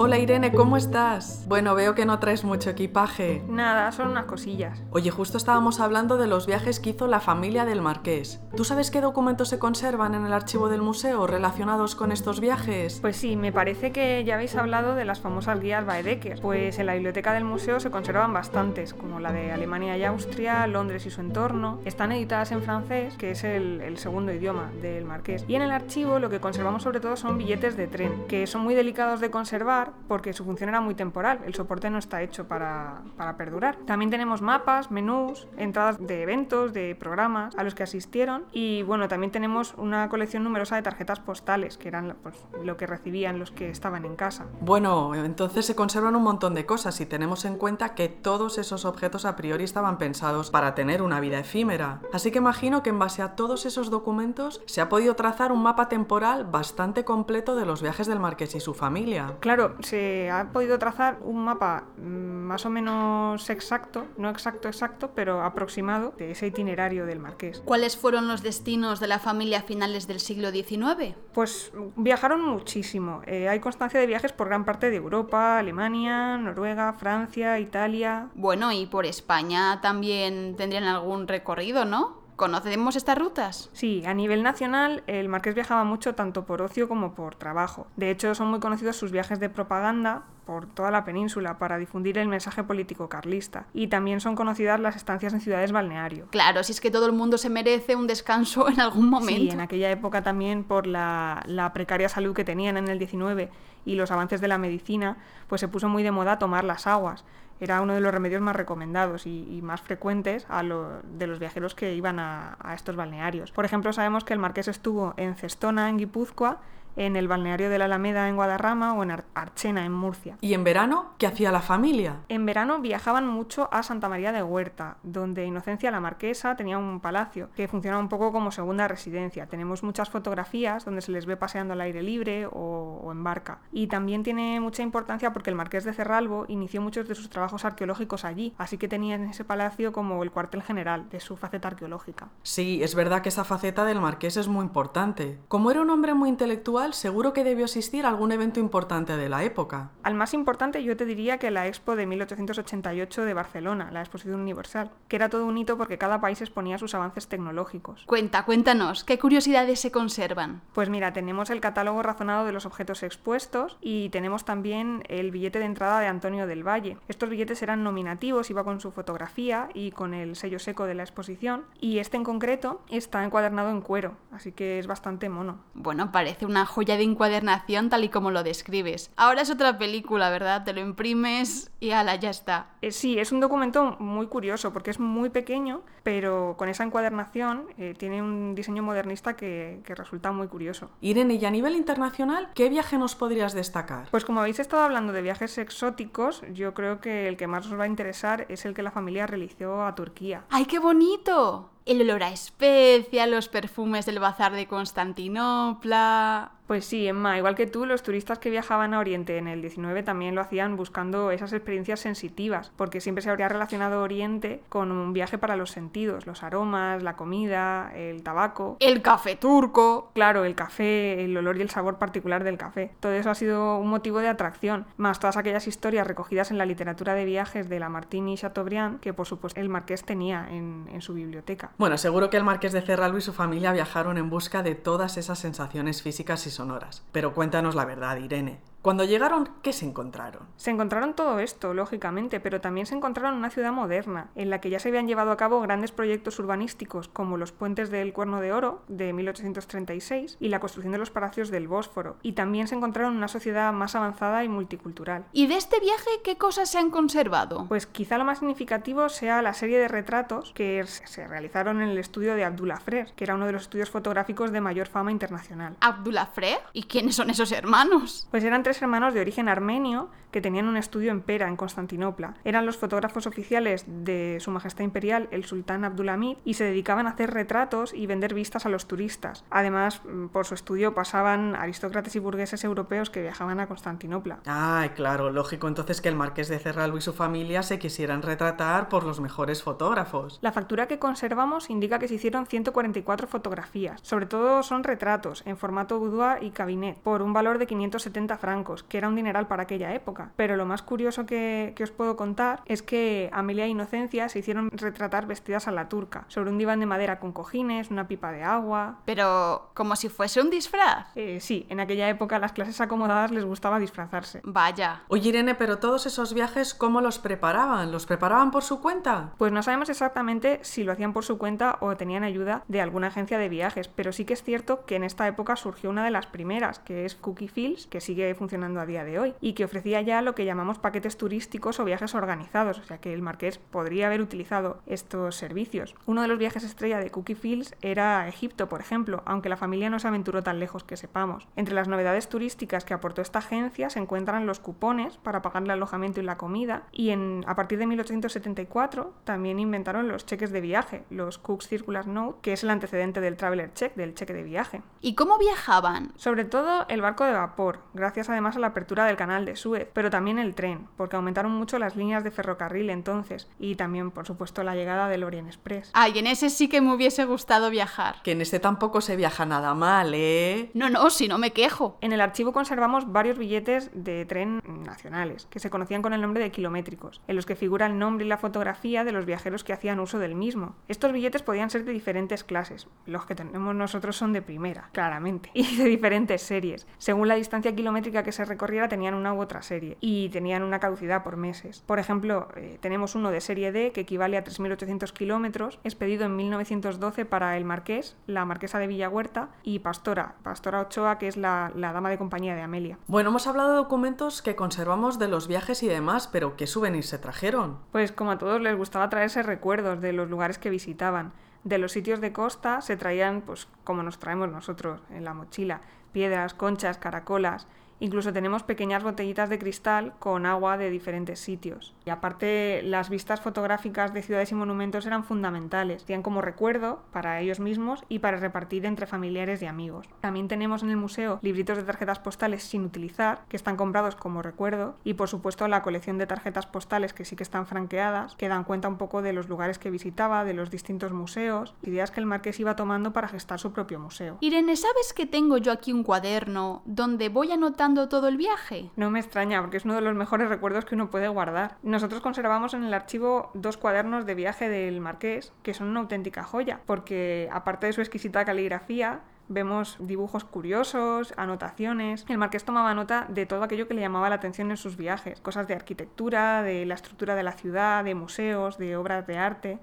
Hola Irene, ¿cómo estás? Bueno, veo que no traes mucho equipaje. Nada, son unas cosillas. Oye, justo estábamos hablando de los viajes que hizo la familia del Marqués. ¿Tú sabes qué documentos se conservan en el archivo del museo relacionados con estos viajes? Pues sí, me parece que ya habéis hablado de las famosas guías Baedeker. Pues en la biblioteca del museo se conservan bastantes, como la de Alemania y Austria, Londres y su entorno. Están editadas en francés, que es el, el segundo idioma del Marqués. Y en el archivo lo que conservamos sobre todo son billetes de tren, que son muy delicados de conservar porque su función era muy temporal, el soporte no está hecho para, para, perdurar. También tenemos mapas, menús, entradas de eventos, de programas a los que asistieron y bueno, también tenemos una colección numerosa de tarjetas postales, que eran pues, lo que recibían los que estaban en casa. Bueno, entonces se conservan un montón de cosas si tenemos en cuenta que todos esos objetos a priori estaban pensados para tener una vida efímera. Así que imagino que en base a todos esos documentos se ha podido trazar un mapa temporal bastante completo de los viajes del marqués y su familia. Claro, se ha podido trazar un mapa más o menos exacto, no exacto exacto, pero aproximado de ese itinerario del marqués. ¿Cuáles fueron los destinos de la familia a finales del siglo XIX? Pues viajaron muchísimo. Eh, hay constancia de viajes por gran parte de Europa, Alemania, Noruega, Francia, Italia. Bueno, y por España también tendrían algún recorrido, ¿no? ¿Conocemos estas rutas? Sí, a nivel nacional el marqués viajaba mucho tanto por ocio como por trabajo. De hecho, son muy conocidos sus viajes de propaganda por toda la península para difundir el mensaje político carlista. Y también son conocidas las estancias en ciudades balneario. Claro, si es que todo el mundo se merece un descanso en algún momento. Sí, en aquella época también por la, la precaria salud que tenían en el 19 y los avances de la medicina, pues se puso muy de moda tomar las aguas era uno de los remedios más recomendados y, y más frecuentes a lo, de los viajeros que iban a, a, estos balnearios. Por ejemplo, sabemos que el marqués estuvo en Cestona, en Guipúzcoa, en el balneario de la Alameda en Guadarrama o en Ar Archena en Murcia. ¿Y en verano qué hacía la familia? En verano viajaban mucho a Santa María de Huerta, donde Inocencia la Marquesa tenía un palacio que funcionaba un poco como segunda residencia. Tenemos muchas fotografías donde se les ve paseando al aire libre o, o en barca. Y también tiene mucha importancia porque el marqués de Cerralbo inició muchos de sus trabajos arqueológicos allí, así que tenía en ese palacio como el cuartel general de su faceta arqueológica. Sí, es verdad que esa faceta del marqués es muy importante. Como era un hombre muy intelectual, seguro que debió asistir a algún evento importante de la época. Al más importante yo te diría que la Expo de 1888 de Barcelona, la Exposición Universal, que era todo un hito porque cada país exponía sus avances tecnológicos. Cuenta, cuéntanos, ¿qué curiosidades se conservan? Pues mira, tenemos el catálogo razonado de los objetos expuestos y tenemos también el billete de entrada de Antonio del Valle. Estos billetes eran nominativos, iba con su fotografía y con el sello seco de la exposición y este en concreto está encuadernado en cuero, así que es bastante mono. Bueno, parece una joya de encuadernación tal y como lo describes. Ahora es otra película, ¿verdad? Te lo imprimes y ala, ya está. Eh, sí, es un documento muy curioso porque es muy pequeño, pero con esa encuadernación eh, tiene un diseño modernista que, que, resulta muy curioso. Irene, y a nivel internacional, ¿qué viaje nos podrías destacar? Pues como habéis estado hablando de viajes exóticos, yo creo que el que más os va a interesar es el que la familia realizó a Turquía. ¡Ay, qué bonito! El olor a especia, los perfumes del bazar de Constantinopla. Pues sí, Emma, igual que tú, los turistas que viajaban a Oriente en el 19 también lo hacían buscando esas experiencias sensitivas, porque siempre se habría relacionado Oriente con un viaje para los sentidos, los aromas, la comida, el tabaco. El café turco. Claro, el café, el olor y el sabor particular del café. Todo eso ha sido un motivo de atracción, más todas aquellas historias recogidas en la literatura de viajes de Lamartine y Chateaubriand, que por supuesto el marqués tenía en, en su biblioteca. Bueno, seguro que el marqués de Cerralbo y su familia viajaron en busca de todas esas sensaciones físicas y sonoras. Pero cuéntanos la verdad, Irene. Cuando llegaron, ¿qué se encontraron? Se encontraron todo esto, lógicamente, pero también se encontraron una ciudad moderna, en la que ya se habían llevado a cabo grandes proyectos urbanísticos como los puentes del Cuerno de Oro de 1836 y la construcción de los palacios del Bósforo, y también se encontraron una sociedad más avanzada y multicultural. ¿Y de este viaje qué cosas se han conservado? Pues quizá lo más significativo sea la serie de retratos que se realizaron en el estudio de Abdullah Freer, que era uno de los estudios fotográficos de mayor fama internacional. ¿Abdullah Freer? ¿Y quiénes son esos hermanos? Pues eran tres hermanos de origen armenio que tenían un estudio en Pera, en Constantinopla. Eran los fotógrafos oficiales de Su Majestad Imperial, el sultán Abdulhamid, y se dedicaban a hacer retratos y vender vistas a los turistas. Además, mm, por su estudio pasaban aristócratas y burgueses europeos que viajaban a Constantinopla. Ay, claro, lógico entonces que el marqués de Cerralbo y su familia se quisieran retratar por los mejores fotógrafos. La factura que conservamos indica que se hicieron 144 fotografías. Sobre todo son retratos en formato boudoir y cabinet, por un valor de 570 francos, que era un dineral para aquella época. Pero lo más curioso que, os puedo contar es que Amelia e Inocencia se hicieron retratar vestidas a la turca, sobre un diván de madera con cojines, una pipa de agua. Pero, como si fuese un disfraz. Eh, sí, en aquella época a las clases acomodadas les gustaba disfrazarse. Vaya. Oye, Irene, pero todos esos viajes, ¿cómo los preparaban? ¿Los preparaban por su cuenta? Pues no sabemos exactamente si lo hacían por su cuenta o tenían ayuda de alguna agencia de viajes, pero sí que es cierto que en esta época surgió una de las primeras, que es Cookie Fields, que sigue funcionando a día de hoy, y que ofrecía ya lo que llamamos paquetes turísticos o viajes organizados, o sea que el marqués podría haber utilizado estos servicios. Uno de los viajes estrella de Cookie Fields era Egipto, por ejemplo, aunque la familia no se aventuró tan lejos que sepamos. Entre las novedades turísticas que aportó esta agencia se encuentran los cupones para pagar el alojamiento y la comida, y en, a partir de 1874 también inventaron los cheques de viaje, los Cook's Circular Note, que es el antecedente del Traveler Check, del cheque de viaje. ¿Y cómo viajaban? Sobre todo el barco de vapor, gracias además a la apertura del canal de Suez, pero también el tren, porque aumentaron mucho las líneas de ferrocarril entonces, y también, por supuesto, la llegada del Orient Express. Ay, en ese sí que me hubiese gustado viajar. Que en ese tampoco se viaja nada mal, ¿eh? No, no, si no me quejo. En el archivo conservamos varios billetes de tren nacionales, que se conocían con el nombre de kilométricos, en los que figura el nombre y la fotografía de los viajeros que hacían uso del mismo. Estos billetes podían ser de diferentes clases, los que tenemos nosotros son de primera, claramente, [LAUGHS] y de diferentes series. Según la distancia kilométrica que se recorriera tenían una u otra serie, y tenían una caducidad por meses. Por ejemplo, eh, tenemos uno de serie D que equivale a 3.800 kilómetros, expedido en 1912 para el Marqués, la Marquesa de Villahuerta y Pastora, Pastora Ochoa, que es la, la dama de compañía de Amelia. Bueno, hemos hablado de documentos que conservamos de los viajes y demás, pero ¿qué souvenirs se trajeron? Pues como a todos les gustaba traerse recuerdos de los lugares que visitaban. De los sitios de costa se traían, pues como nos traemos nosotros en la mochila, piedras, conchas, caracolas. Incluso tenemos pequeñas botellitas de cristal con agua de diferentes sitios. Y aparte, las vistas fotográficas de ciudades y monumentos eran fundamentales. Tenían como recuerdo para ellos mismos y para repartir entre familiares y amigos. También tenemos en el museo libritos de tarjetas postales sin utilizar, que están comprados como recuerdo. Y por supuesto, la colección de tarjetas postales que sí que están franqueadas, que dan cuenta un poco de los lugares que visitaba, de los distintos museos, ideas que el marqués iba tomando para gestar su propio museo. Irene, ¿sabes que tengo yo aquí un cuaderno donde voy anotando todo el viaje? No me extraña, porque es uno de los mejores recuerdos que uno puede guardar. Nosotros conservamos en el archivo dos cuadernos de viaje del marqués, que son una auténtica joya, porque aparte de su exquisita caligrafía, vemos dibujos curiosos, anotaciones. El marqués tomaba nota de todo aquello que le llamaba la atención en sus viajes, cosas de arquitectura, de la estructura de la ciudad, de museos, de obras de arte.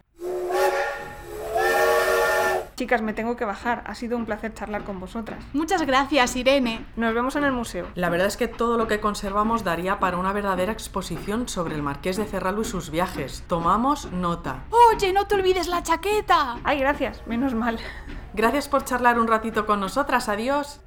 Chicas, me tengo que bajar. Ha sido un placer charlar con vosotras. Muchas gracias, Irene. Nos vemos en el museo. La verdad es que todo lo que conservamos daría para una verdadera exposición sobre el marqués de Cerralbo y sus viajes. Tomamos nota. Oye, no te olvides la chaqueta. Ay, gracias. Menos mal. Gracias por charlar un ratito con nosotras. Adiós.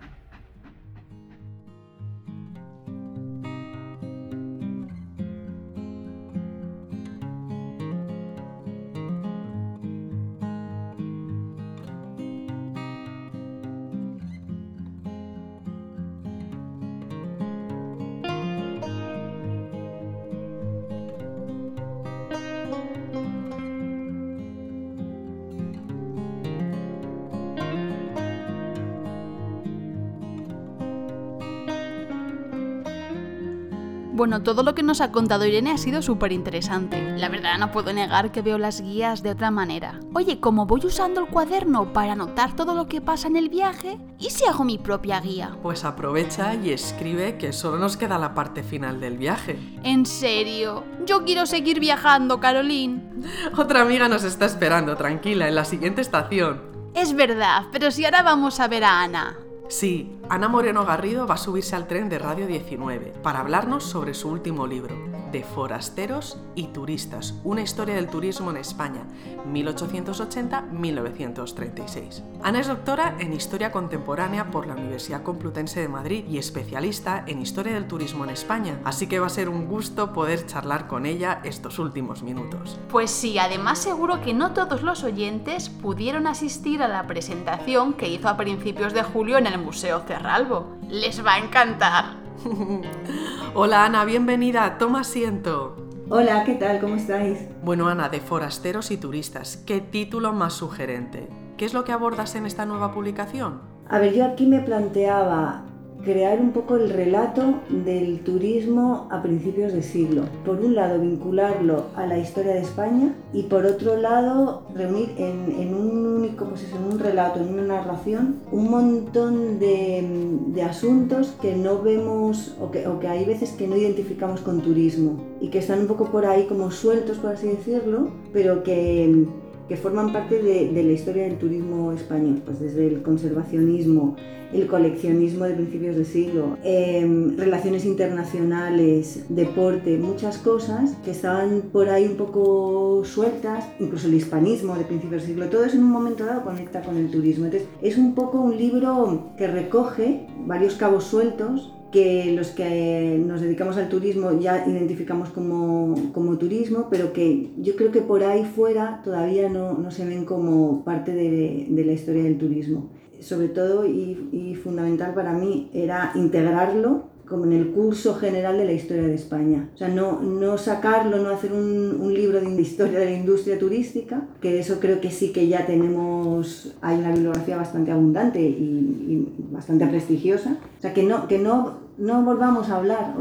Bueno, todo lo que nos ha contado Irene ha sido súper interesante. La verdad no puedo negar que veo las guías de otra manera. Oye, como voy usando el cuaderno para anotar todo lo que pasa en el viaje, ¿y si hago mi propia guía? Pues aprovecha y escribe que solo nos queda la parte final del viaje. ¿En serio? Yo quiero seguir viajando, Caroline. [LAUGHS] Otra amiga nos está esperando, tranquila, en la siguiente estación. Es verdad, pero si ahora vamos a ver a Ana. Sí, Ana Moreno Garrido va a subirse al tren de Radio 19 para hablarnos sobre su último libro, De Forasteros y Turistas, una historia del turismo en España, 1880-1936. Ana es doctora en Historia Contemporánea por la Universidad Complutense de Madrid y especialista en Historia del Turismo en España, así que va a ser un gusto poder charlar con ella estos últimos minutos. Pues sí, además seguro que no todos los oyentes pudieron asistir a la presentación que hizo a principios de julio en el Museo Cerralbo. Les va a encantar. [LAUGHS] Hola Ana, bienvenida, toma asiento. Hola, ¿qué tal? ¿Cómo estáis? Bueno Ana, de Forasteros y Turistas, ¿qué título más sugerente? ¿Qué es lo que abordas en esta nueva publicación? A ver, yo aquí me planteaba crear un poco el relato del turismo a principios de siglo. Por un lado, vincularlo a la historia de España y por otro lado, reunir en, un único, pues eso, en un relato, en una narración, un montón de, de asuntos que no vemos o que, o que hay veces que no identificamos con turismo y que están un poco por ahí como sueltos, por así decirlo, pero que que forman parte de, la historia del turismo español, pues desde el conservacionismo, el coleccionismo de principios de siglo, em, relaciones internacionales, deporte, muchas cosas que estaban por ahí un poco sueltas, incluso el hispanismo de principios de siglo, todo eso en un momento dado conecta con el turismo. Entonces es un poco un libro que recoge varios cabos sueltos que los que nos dedicamos al turismo ya identificamos como, como, turismo, pero que yo creo que por ahí fuera todavía no, no se ven como parte de, de, la historia del turismo. Sobre todo y, y, fundamental para mí era integrarlo como en el curso general de la historia de España. O sea, no, no sacarlo, no hacer un, un, libro de historia de la industria turística, que eso creo que sí que ya tenemos, hay una bibliografía bastante abundante y, y bastante prestigiosa. O sea, que no, que no, no volvamos a hablar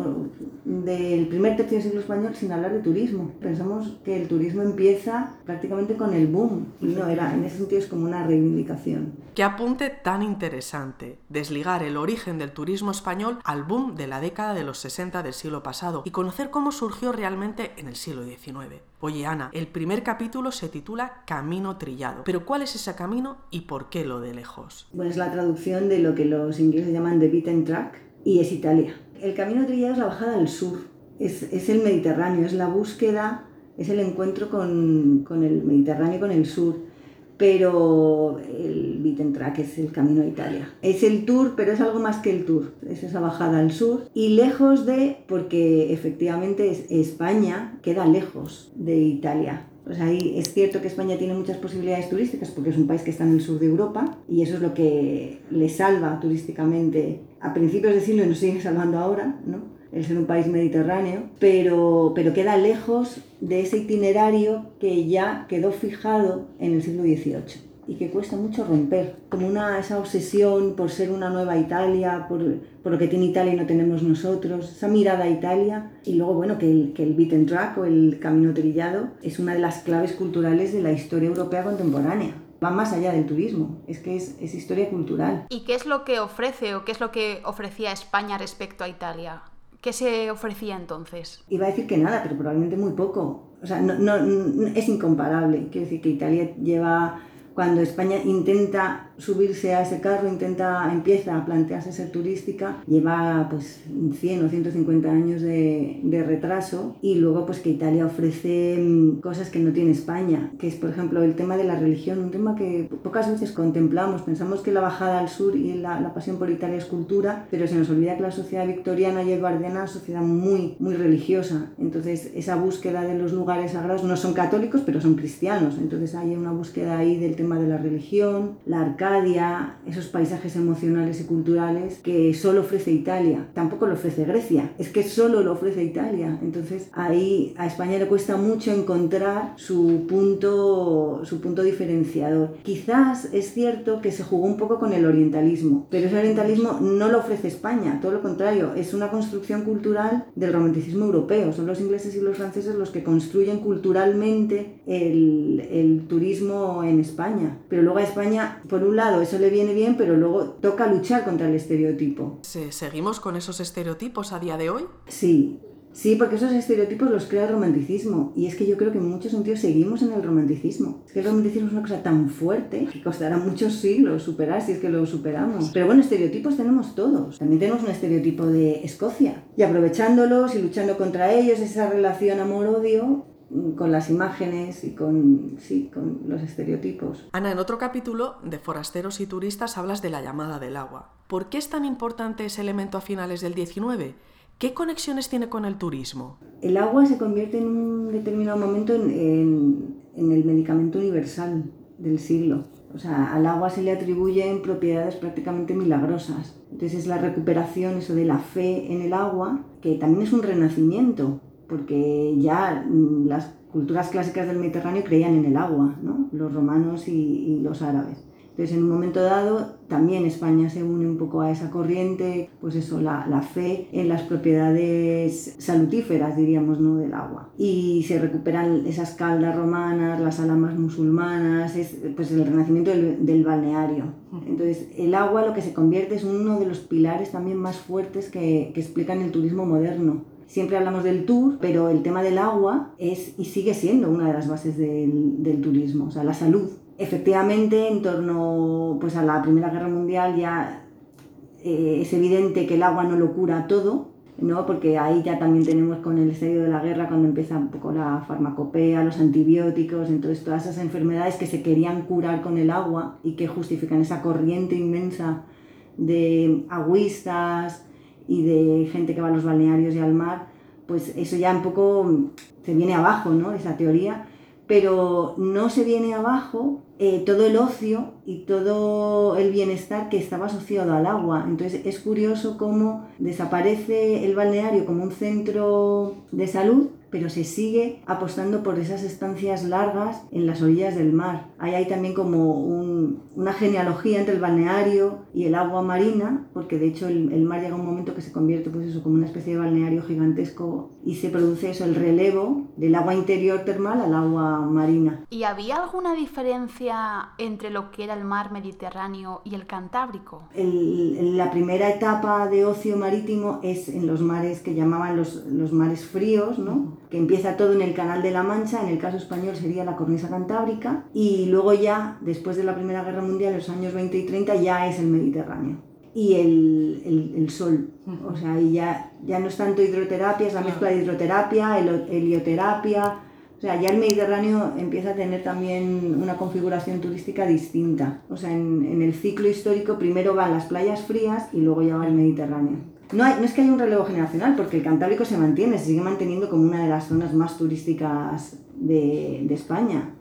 del primer tercio del siglo español sin hablar de turismo. Pensamos que el turismo empieza prácticamente con el boom y no era, en ese sentido es como una reivindicación. Qué apunte tan interesante, desligar el origen del turismo español al boom de la década de los 60 del siglo pasado y conocer cómo surgió realmente en el siglo XIX. Oye Ana, el primer capítulo se titula Camino Trillado, pero ¿cuál es ese camino y por qué lo de lejos? Bueno, es la traducción de lo que los ingleses llaman the beaten track y es Italia. El camino trillado es la bajada al sur, es, es el Mediterráneo, es la búsqueda, es el encuentro con, con el Mediterráneo, con el sur. Pero el beaten track es el camino a Italia. Es el tour, pero es algo más que el tour. Es esa bajada al sur. Y lejos de, porque efectivamente España queda lejos de Italia. Pues ahí es cierto que España tiene muchas posibilidades turísticas porque es un país que está en el sur de Europa y eso es lo que le salva turísticamente a principios de siglo y nos sigue salvando ahora, ¿no? el ser un país mediterráneo, pero, pero queda lejos de ese itinerario que ya quedó fijado en el siglo XVIII y que cuesta mucho romper, como una, esa obsesión por ser una nueva Italia, por, por, lo que tiene Italia y no tenemos nosotros, esa mirada a Italia, y luego, bueno, que el, que el beaten track o el camino trillado es una de las claves culturales de la historia europea contemporánea va más allá del turismo, es que es, es, historia cultural. ¿Y qué es lo que ofrece o qué es lo que ofrecía España respecto a Italia? ¿Qué se ofrecía entonces? Iba a decir que nada, pero probablemente muy poco. O sea, no, no, no es incomparable. Quiero decir que Italia lleva cuando España intenta subirse a ese carro, intenta, empieza a plantearse ser turística, lleva pues 100 o 150 años de, de, retraso y luego pues que Italia ofrece mm, cosas que no tiene España, que es por ejemplo el tema de la religión, un tema que pocas veces contemplamos, pensamos que la bajada al sur y la, la pasión por Italia es cultura, pero se nos olvida que la sociedad victoriana y eduardiana es una sociedad muy, muy religiosa, entonces esa búsqueda de los lugares sagrados no son católicos, pero son cristianos, entonces hay una búsqueda ahí del tema de la religión, la arcada, esos paisajes emocionales y culturales que solo ofrece Italia. Tampoco lo ofrece Grecia, es que solo lo ofrece Italia. Entonces ahí a España le cuesta mucho encontrar su punto, su punto diferenciador. Quizás es cierto que se jugó un poco con el orientalismo, pero ese orientalismo no lo ofrece España, todo lo contrario, es una construcción cultural del romanticismo europeo. Son los ingleses y los franceses los que construyen culturalmente el, el turismo en España. Pero luego a España, por un lado, eso le viene bien, pero luego toca luchar contra el estereotipo. ¿Seguimos con esos estereotipos a día de hoy? Sí, Sí, porque esos estereotipos los crea el romanticismo. Y es que yo creo que en muchos sentidos seguimos en el romanticismo. Es que el romanticismo es una cosa tan fuerte que costará muchos siglos superar si es que lo superamos. Pero bueno, estereotipos tenemos todos. También tenemos un estereotipo de Escocia. Y aprovechándolos y luchando contra ellos, esa relación amor-odio, con las imágenes y con, sí, con los estereotipos. Ana, en otro capítulo de Forasteros y Turistas hablas de la llamada del agua. ¿Por qué es tan importante ese elemento a finales del 19? ¿Qué conexiones tiene con el turismo? El agua se convierte en un determinado momento en, el medicamento universal del siglo. O sea, al agua se le atribuyen propiedades prácticamente milagrosas. Entonces es la recuperación, eso de la fe en el agua, que también es un renacimiento, porque ya mm, las culturas clásicas del Mediterráneo creían en el agua, ¿no? los romanos y los árabes. Entonces, en un momento dado, también España se une un poco a esa corriente, pues eso, la, la fe en las propiedades salutíferas, diríamos, ¿no? del agua. Y se recuperan esas caldas romanas, las alamas musulmanas, es pues el renacimiento del, balneario. Entonces, el agua lo que se convierte es uno de los pilares también más fuertes que explican el turismo moderno siempre hablamos del tour, pero el tema del agua es y sigue siendo una de las bases del, del, turismo, o sea, la salud efectivamente, en torno pues, a la Primera Guerra Mundial ya eh, es evidente que el agua no lo cura todo, ¿no? porque ahí ya también tenemos con el estallido de la guerra cuando empieza un poco la farmacopea, los antibióticos, entonces todas esas enfermedades que se querían curar con el agua y que justifican esa corriente inmensa de agüistas y de gente que va a los balnearios y al mar, pues eso ya un poco se viene abajo, ¿no? Esa teoría, pero no se viene abajo eh, todo el ocio y todo el bienestar que estaba asociado al agua. Entonces es curioso cómo desaparece el balneario como un centro de salud pero se sigue apostando por esas estancias largas en las orillas del mar. Ahí hay también como una genealogía entre el balneario y el agua marina, porque de hecho el, mar llega a un momento que se convierte pues eso, como una especie de balneario gigantesco y se produce eso, el relevo del agua interior termal al agua marina. ¿Y había alguna diferencia entre lo que era el mar Mediterráneo y el Cantábrico? la primera etapa de ocio marítimo es en los mares que llamaban los, los mares fríos, ¿no? Que empieza todo en el Canal de la Mancha, en el caso español sería la cornisa cantábrica, y luego ya, después de la Primera Guerra Mundial, en los años 20 y 30, ya es el Mediterráneo. Y el, el, el sol, o sea, ahí ya, ya no es tanto hidroterapia, es la mezcla de hidroterapia, helioterapia, o sea, ya el Mediterráneo empieza a tener también una configuración turística distinta. O sea, en, en el ciclo histórico primero van las playas frías y luego ya va el Mediterráneo. No, es que haya un relevo generacional, porque el Cantábrico se mantiene, se sigue manteniendo como una de las zonas más turísticas de, de España.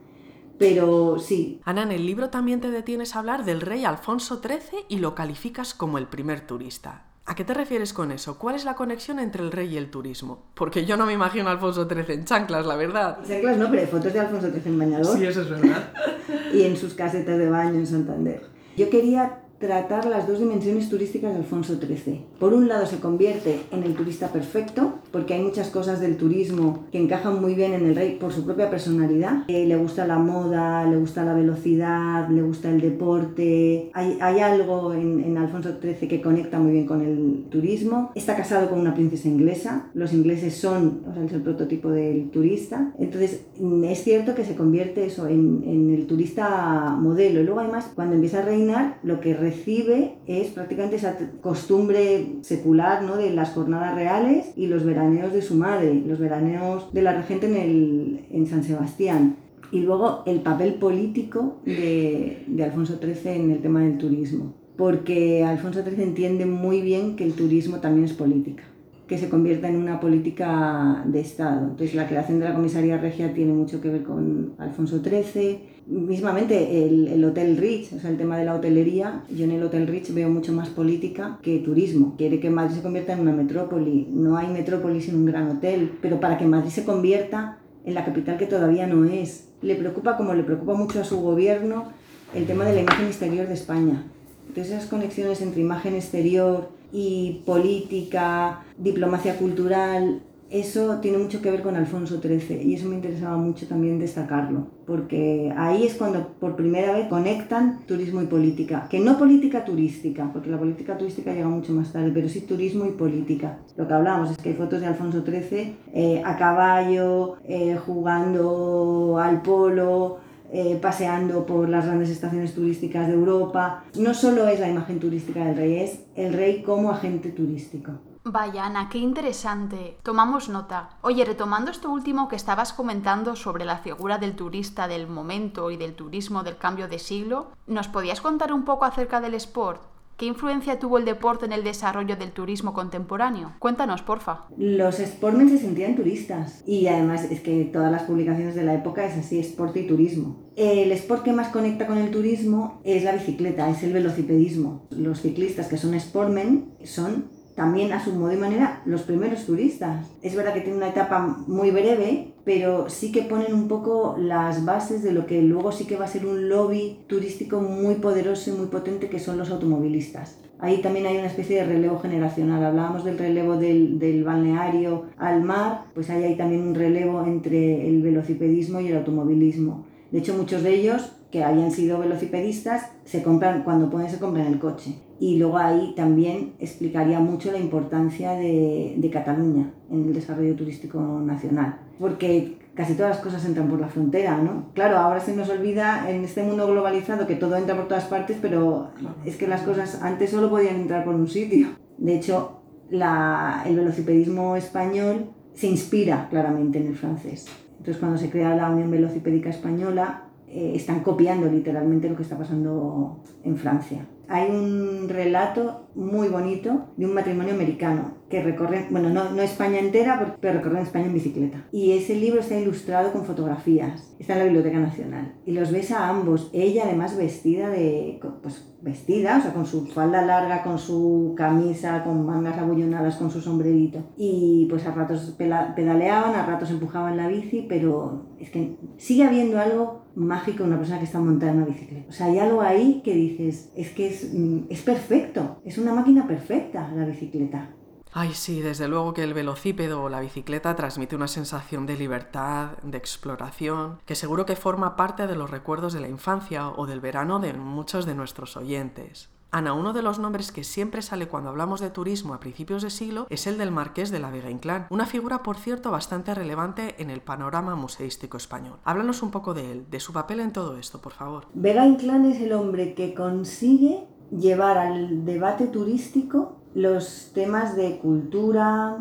Pero sí. Ana, en el libro también te detienes a hablar del rey Alfonso XIII y lo calificas como el primer turista. ¿A qué te refieres con eso? ¿Cuál es la conexión entre el rey y el turismo? Porque yo no me imagino a Alfonso XIII en chanclas, la verdad. En chanclas no, pero hay fotos de Alfonso XIII en bañador. Sí, eso es verdad. [LAUGHS] y en sus casetas de baño en Santander. Yo quería tratar las dos dimensiones turísticas de Alfonso XIII. Por un lado se convierte en el turista perfecto, porque hay muchas cosas del turismo que encajan muy bien en el rey por su propia personalidad. Eh, le gusta la moda, le gusta la velocidad, le gusta el deporte. Hay, hay algo en, en, Alfonso XIII que conecta muy bien con el turismo. Está casado con una princesa inglesa. Los ingleses son, o sea, es el prototipo del turista. Entonces mm, es cierto que se convierte eso en, en el turista modelo. Y luego además cuando empieza a reinar lo que recibe es prácticamente esa costumbre secular ¿no? de las jornadas reales y los veraneos de su madre, los veraneos de la regente en, el, en San Sebastián. Y luego el papel político de, de Alfonso XIII en el tema del turismo, porque Alfonso XIII entiende muy bien que el turismo también es política que se convierta en una política de Estado. Entonces la creación de la comisaría regia tiene mucho que ver con Alfonso XIII. Mismamente el, el, Hotel Rich, o sea, el tema de la hotelería, yo en el Hotel Rich veo mucho más política que turismo. Quiere que Madrid se convierta en una metrópoli. No hay metrópoli sin un gran hotel, pero para que Madrid se convierta en la capital que todavía no es. Le preocupa, como le preocupa mucho a su gobierno, el tema de la imagen exterior de España. Entonces esas conexiones entre imagen exterior y política, diplomacia cultural, eso tiene mucho que ver con Alfonso XIII y eso me interesaba mucho también destacarlo, porque ahí es cuando por primera vez conectan turismo y política, que no política turística, porque la política turística llega mucho más tarde, pero sí turismo y política. Lo que hablábamos es que hay fotos de Alfonso XIII eh, a caballo, eh, jugando al polo, eh, paseando por las grandes estaciones turísticas de Europa. No solo es la imagen turística del rey, es el rey como agente turístico. Vaya, Ana, qué interesante. Tomamos nota. Oye, retomando esto último que estabas comentando sobre la figura del turista del momento y del turismo del cambio de siglo, ¿nos podías contar un poco acerca del sport? ¿Qué influencia tuvo el deporte en el desarrollo del turismo contemporáneo? Cuéntanos, porfa. Los sportmen se sentían turistas y además es que todas las publicaciones de la época es así, sport y turismo. El sport que más conecta con el turismo es la bicicleta, es el velocipedismo. Los ciclistas que son sportmen son también a su modo y manera los primeros turistas. Es verdad que tiene una etapa muy breve, pero sí que ponen un poco las bases de lo que luego sí que va a ser un lobby turístico muy poderoso y muy potente que son los automovilistas. Ahí también hay una especie de relevo generacional. Hablábamos del relevo del, del, balneario al mar, pues ahí hay también un relevo entre el velocipedismo y el automovilismo. De hecho, muchos de ellos que habían sido velocipedistas se compran, cuando pueden se compran el coche. Y luego ahí también explicaría mucho la importancia de, de Cataluña en el desarrollo turístico nacional. Porque casi todas las cosas entran por la frontera, ¿no? Claro, ahora se nos olvida en este mundo globalizado que todo entra por todas partes, pero es que las cosas antes solo podían entrar por un sitio. De hecho, la, el velocipedismo español se inspira claramente en el francés. Entonces, cuando se crea la Unión Velocipédica Española, eh, están copiando literalmente lo que está pasando en Francia. Hay un relato muy bonito de un matrimonio americano que recorre, bueno, no, no España entera, pero recorren España en bicicleta. Y ese libro está ilustrado con fotografías, está en la Biblioteca Nacional. Y los ves a ambos, ella además vestida de, pues vestida, o sea, con su falda larga, con su camisa, con mangas abullonadas, con su sombrerito. Y pues a ratos pedaleaban, a ratos empujaban la bici, pero es que sigue habiendo algo mágico en una persona que está montada en una bicicleta. O sea, hay algo ahí que dices, es que es, mm, es perfecto, es una máquina perfecta la bicicleta. Ay, sí, desde luego que el velocípedo o la bicicleta transmite una sensación de libertad, de exploración, que seguro que forma parte de los recuerdos de la infancia o del verano de muchos de nuestros oyentes. Ana, uno de los nombres que siempre sale cuando hablamos de turismo a principios de siglo es el del Marqués de la Vega Inclán, una figura, por cierto, bastante relevante en el panorama museístico español. Háblanos un poco de él, de su papel en todo esto, por favor. Vega Inclán es el hombre que consigue llevar al debate turístico los temas de cultura,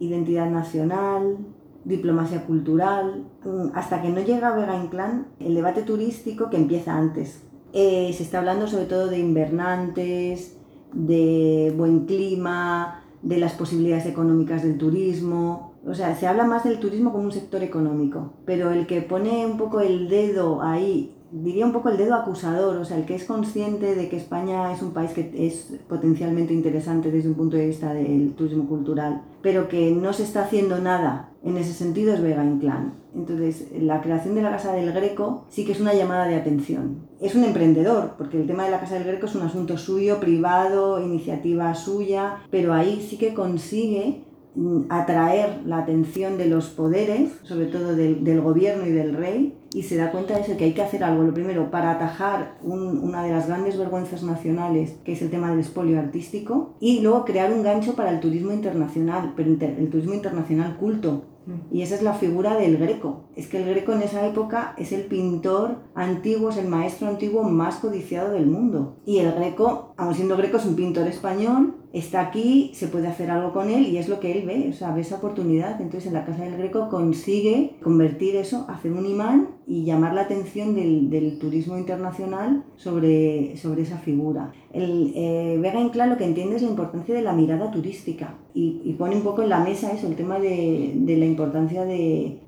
identidad nacional, diplomacia cultural, hasta que no llega Vega Inclán, el debate turístico que empieza antes. Eh, se está hablando sobre todo de invernantes, de buen clima, de las posibilidades económicas del turismo. O sea, se habla más del turismo como un sector económico, pero el que pone un poco el dedo ahí diría un poco el dedo acusador, o sea, el que es consciente de que España es un país que es potencialmente interesante desde un punto de vista del turismo cultural, pero que no se está haciendo nada en ese sentido es Vega Inclán. Entonces, la creación de la Casa del Greco sí que es una llamada de atención. Es un emprendedor, porque el tema de la Casa del Greco es un asunto suyo, privado, iniciativa suya, pero ahí sí que consigue mm, atraer la atención de los poderes, sobre todo del, del gobierno y del rey, y se da cuenta de eso, que hay que hacer algo. Lo primero, para atajar una de las grandes vergüenzas nacionales, que es el tema del espolio artístico, y luego crear un gancho para el turismo internacional, pero el turismo internacional culto. Y esa es la figura del Greco. Es que el Greco en esa época es el pintor antiguo, es el maestro antiguo más codiciado del mundo. Y el Greco, aun siendo Greco, es un pintor español, está aquí, se puede hacer algo con él y es lo que él ve, o sea, ve esa oportunidad. Entonces en la Casa del Greco consigue convertir eso, hacer un imán y llamar la atención del, turismo internacional sobre, sobre esa figura. El, eh, Vega Inclán lo que entiende es la importancia de la mirada turística y, pone un poco en la mesa eso, el tema de, la importancia de,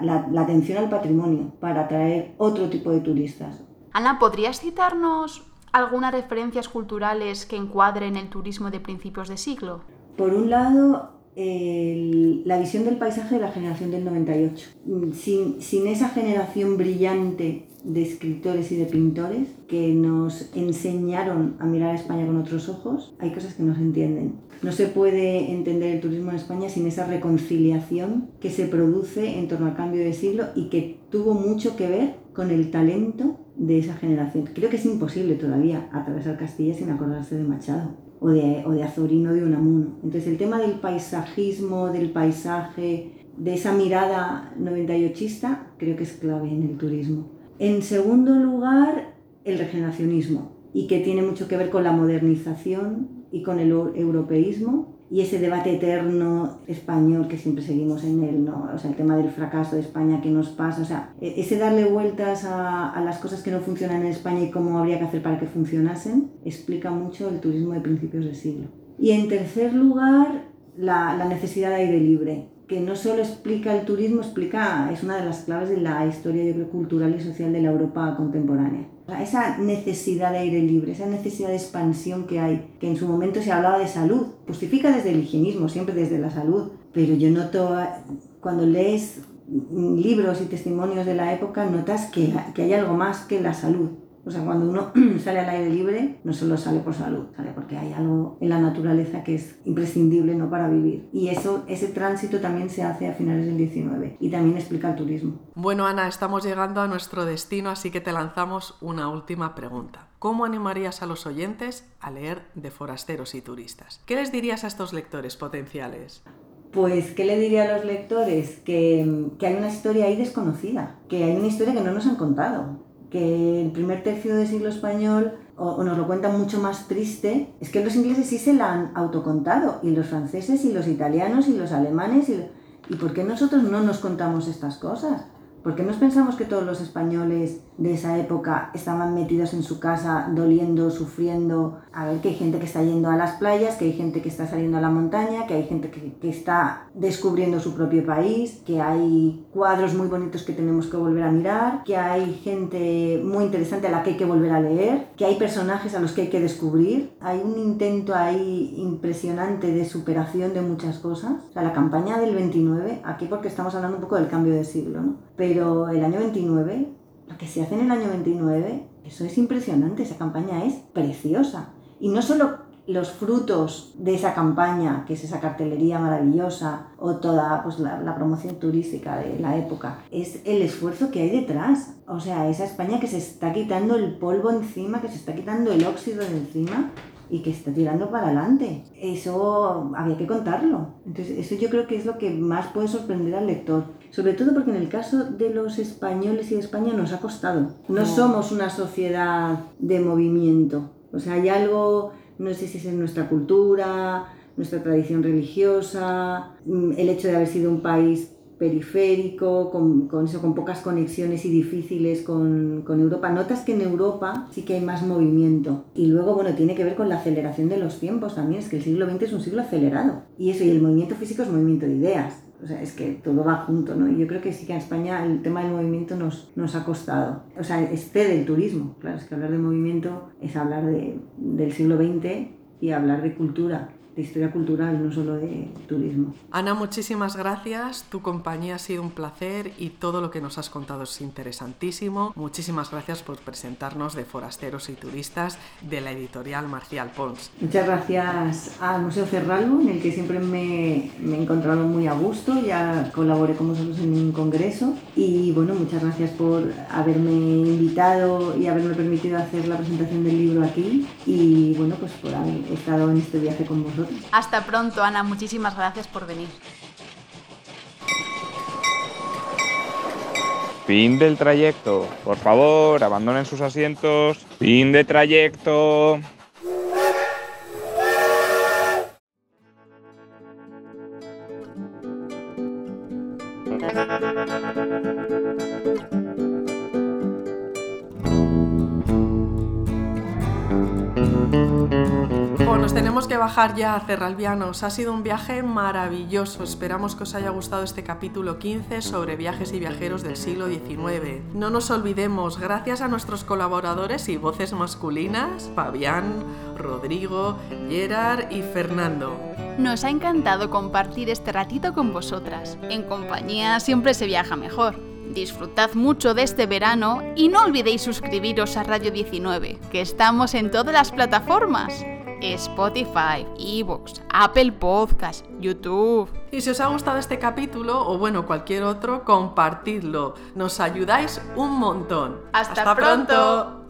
la, la atención al patrimonio para atraer otro tipo de turistas. Ana, ¿podrías citarnos algunas referencias culturales que encuadren el turismo de principios de siglo? Por un lado, la visión del paisaje de la generación del 98. Sin, sin, esa generación brillante de escritores y de pintores que nos enseñaron a mirar a España con otros ojos, hay cosas que no se entienden. No se puede entender el turismo en España sin esa reconciliación que se produce en torno al cambio de siglo y que tuvo mucho que ver con el talento de esa generación. Creo que es imposible todavía atravesar Castilla sin acordarse de Machado o de, o de Azorino de Unamuno. Entonces el tema del paisajismo, del paisaje, de esa mirada 98ista, creo que es clave en el turismo. En segundo lugar, el regeneracionismo, y que tiene mucho que ver con la modernización y con el europeísmo, y ese debate eterno español que siempre seguimos en él, ¿no? O sea, el tema del fracaso de España, qué nos pasa, o sea, e-, ese darle vueltas a, las cosas que no funcionan en España y cómo habría que hacer para que funcionasen, explica mucho el turismo de principios de siglo. Y en tercer lugar, la, la necesidad de aire libre, que no solo explica el turismo, explica, es una de las claves de la historia, yo creo, cultural y social de la Europa contemporánea. Esa necesidad de aire libre, esa necesidad de expansión que hay, que en su momento se hablaba de salud, justifica desde el higienismo, siempre desde la salud, pero yo noto, cuando lees libros y testimonios de la época, notas que, que hay algo más que la salud, o sea, cuando uno [CLEARS THROAT] sale al aire libre, no solo sale por salud, sale porque hay algo en la naturaleza que es imprescindible ¿no? para vivir. Y eso, ese tránsito también se hace a finales del 19 y también explica el turismo. Bueno, Ana, estamos llegando a nuestro destino, así que te lanzamos una última pregunta. ¿Cómo animarías a los oyentes a leer de forasteros y turistas? ¿Qué les dirías a estos lectores potenciales? Pues, ¿qué le diría a los lectores? Que, que, hay una historia ahí desconocida, que hay una historia que no nos han contado, el primer tercio del siglo español, o, nos lo cuenta mucho más triste, es que los ingleses sí se la han autocontado, y los franceses, y los italianos, y los alemanes, y, ¿y por qué nosotros no nos contamos estas cosas? ¿Por qué nos pensamos que todos los españoles de esa época estaban metidos en su casa, doliendo, sufriendo? A ver, que hay gente que está yendo a las playas, que hay gente que está saliendo a la montaña, que hay gente que, que está descubriendo su propio país, que hay cuadros muy bonitos que tenemos que volver a mirar, que hay gente muy interesante a la que hay que volver a leer, que hay personajes a los que hay que descubrir. Hay un intento ahí impresionante de superación de muchas cosas. O sea, la campaña del 29, aquí porque estamos hablando un poco del cambio de siglo, ¿no? Pero el año 29, lo que se hace en el año 29, eso es impresionante, esa campaña es preciosa. Y no solo los frutos de esa campaña, que es esa cartelería maravillosa o toda pues, la, la, promoción turística de la época, es el esfuerzo que hay detrás. O sea, esa España que se está quitando el polvo encima, que se está quitando el óxido de encima y que está tirando para adelante. Eso había que contarlo. Entonces, eso yo creo que es lo que más puede sorprender al lector. Sobre todo porque en el caso de los españoles y de España nos ha costado. No, somos una sociedad de movimiento. O sea, hay algo, no sé si es en nuestra cultura, nuestra tradición religiosa, mm, el hecho de haber sido un país periférico, con, con, eso, con pocas conexiones y difíciles con, con, Europa. Notas que en Europa sí que hay más movimiento. Y luego, bueno, tiene que ver con la aceleración de los tiempos también. Es que el siglo XX es un siglo acelerado. Y eso, y el movimiento físico es movimiento de ideas. O sea, es que todo va junto, ¿no? Y yo creo que sí que en España el tema del movimiento nos, nos ha costado. O sea, este del turismo. Claro, es que hablar de movimiento es hablar de, del siglo XX y hablar de cultura de historia cultural, no solo de turismo. Ana, muchísimas gracias. Tu compañía ha sido un placer y todo lo que nos has contado es interesantísimo. Muchísimas gracias por presentarnos de Forasteros y Turistas de la editorial Marcial Pons. Muchas gracias al Museo Cerralbo, en el que siempre me, me he encontrado muy a gusto. Ya colaboré con vosotros en un congreso. Y bueno, muchas gracias por haberme invitado y haberme permitido hacer la presentación del libro aquí. Y bueno, pues por haber estado en este viaje con vosotros. Hasta pronto, Ana. Muchísimas gracias por venir. Fin del trayecto. Por favor, abandonen sus asientos. Fin de trayecto. Bajar ya, Cerralvianos. Ha sido un viaje maravilloso. Esperamos que os haya gustado este capítulo 15 sobre viajes y viajeros del siglo XIX. No nos olvidemos, gracias a nuestros colaboradores y voces masculinas, Fabián, Rodrigo, Gerard y Fernando. Nos ha encantado compartir este ratito con vosotras. En compañía siempre se viaja mejor. Disfrutad mucho de este verano y no olvidéis suscribiros a Radio 19, que estamos en todas las plataformas. Spotify, Evox, Apple Podcast, YouTube. Y si os ha gustado este capítulo o bueno, cualquier otro, compartidlo. Nos ayudáis un montón. Hasta, pronto.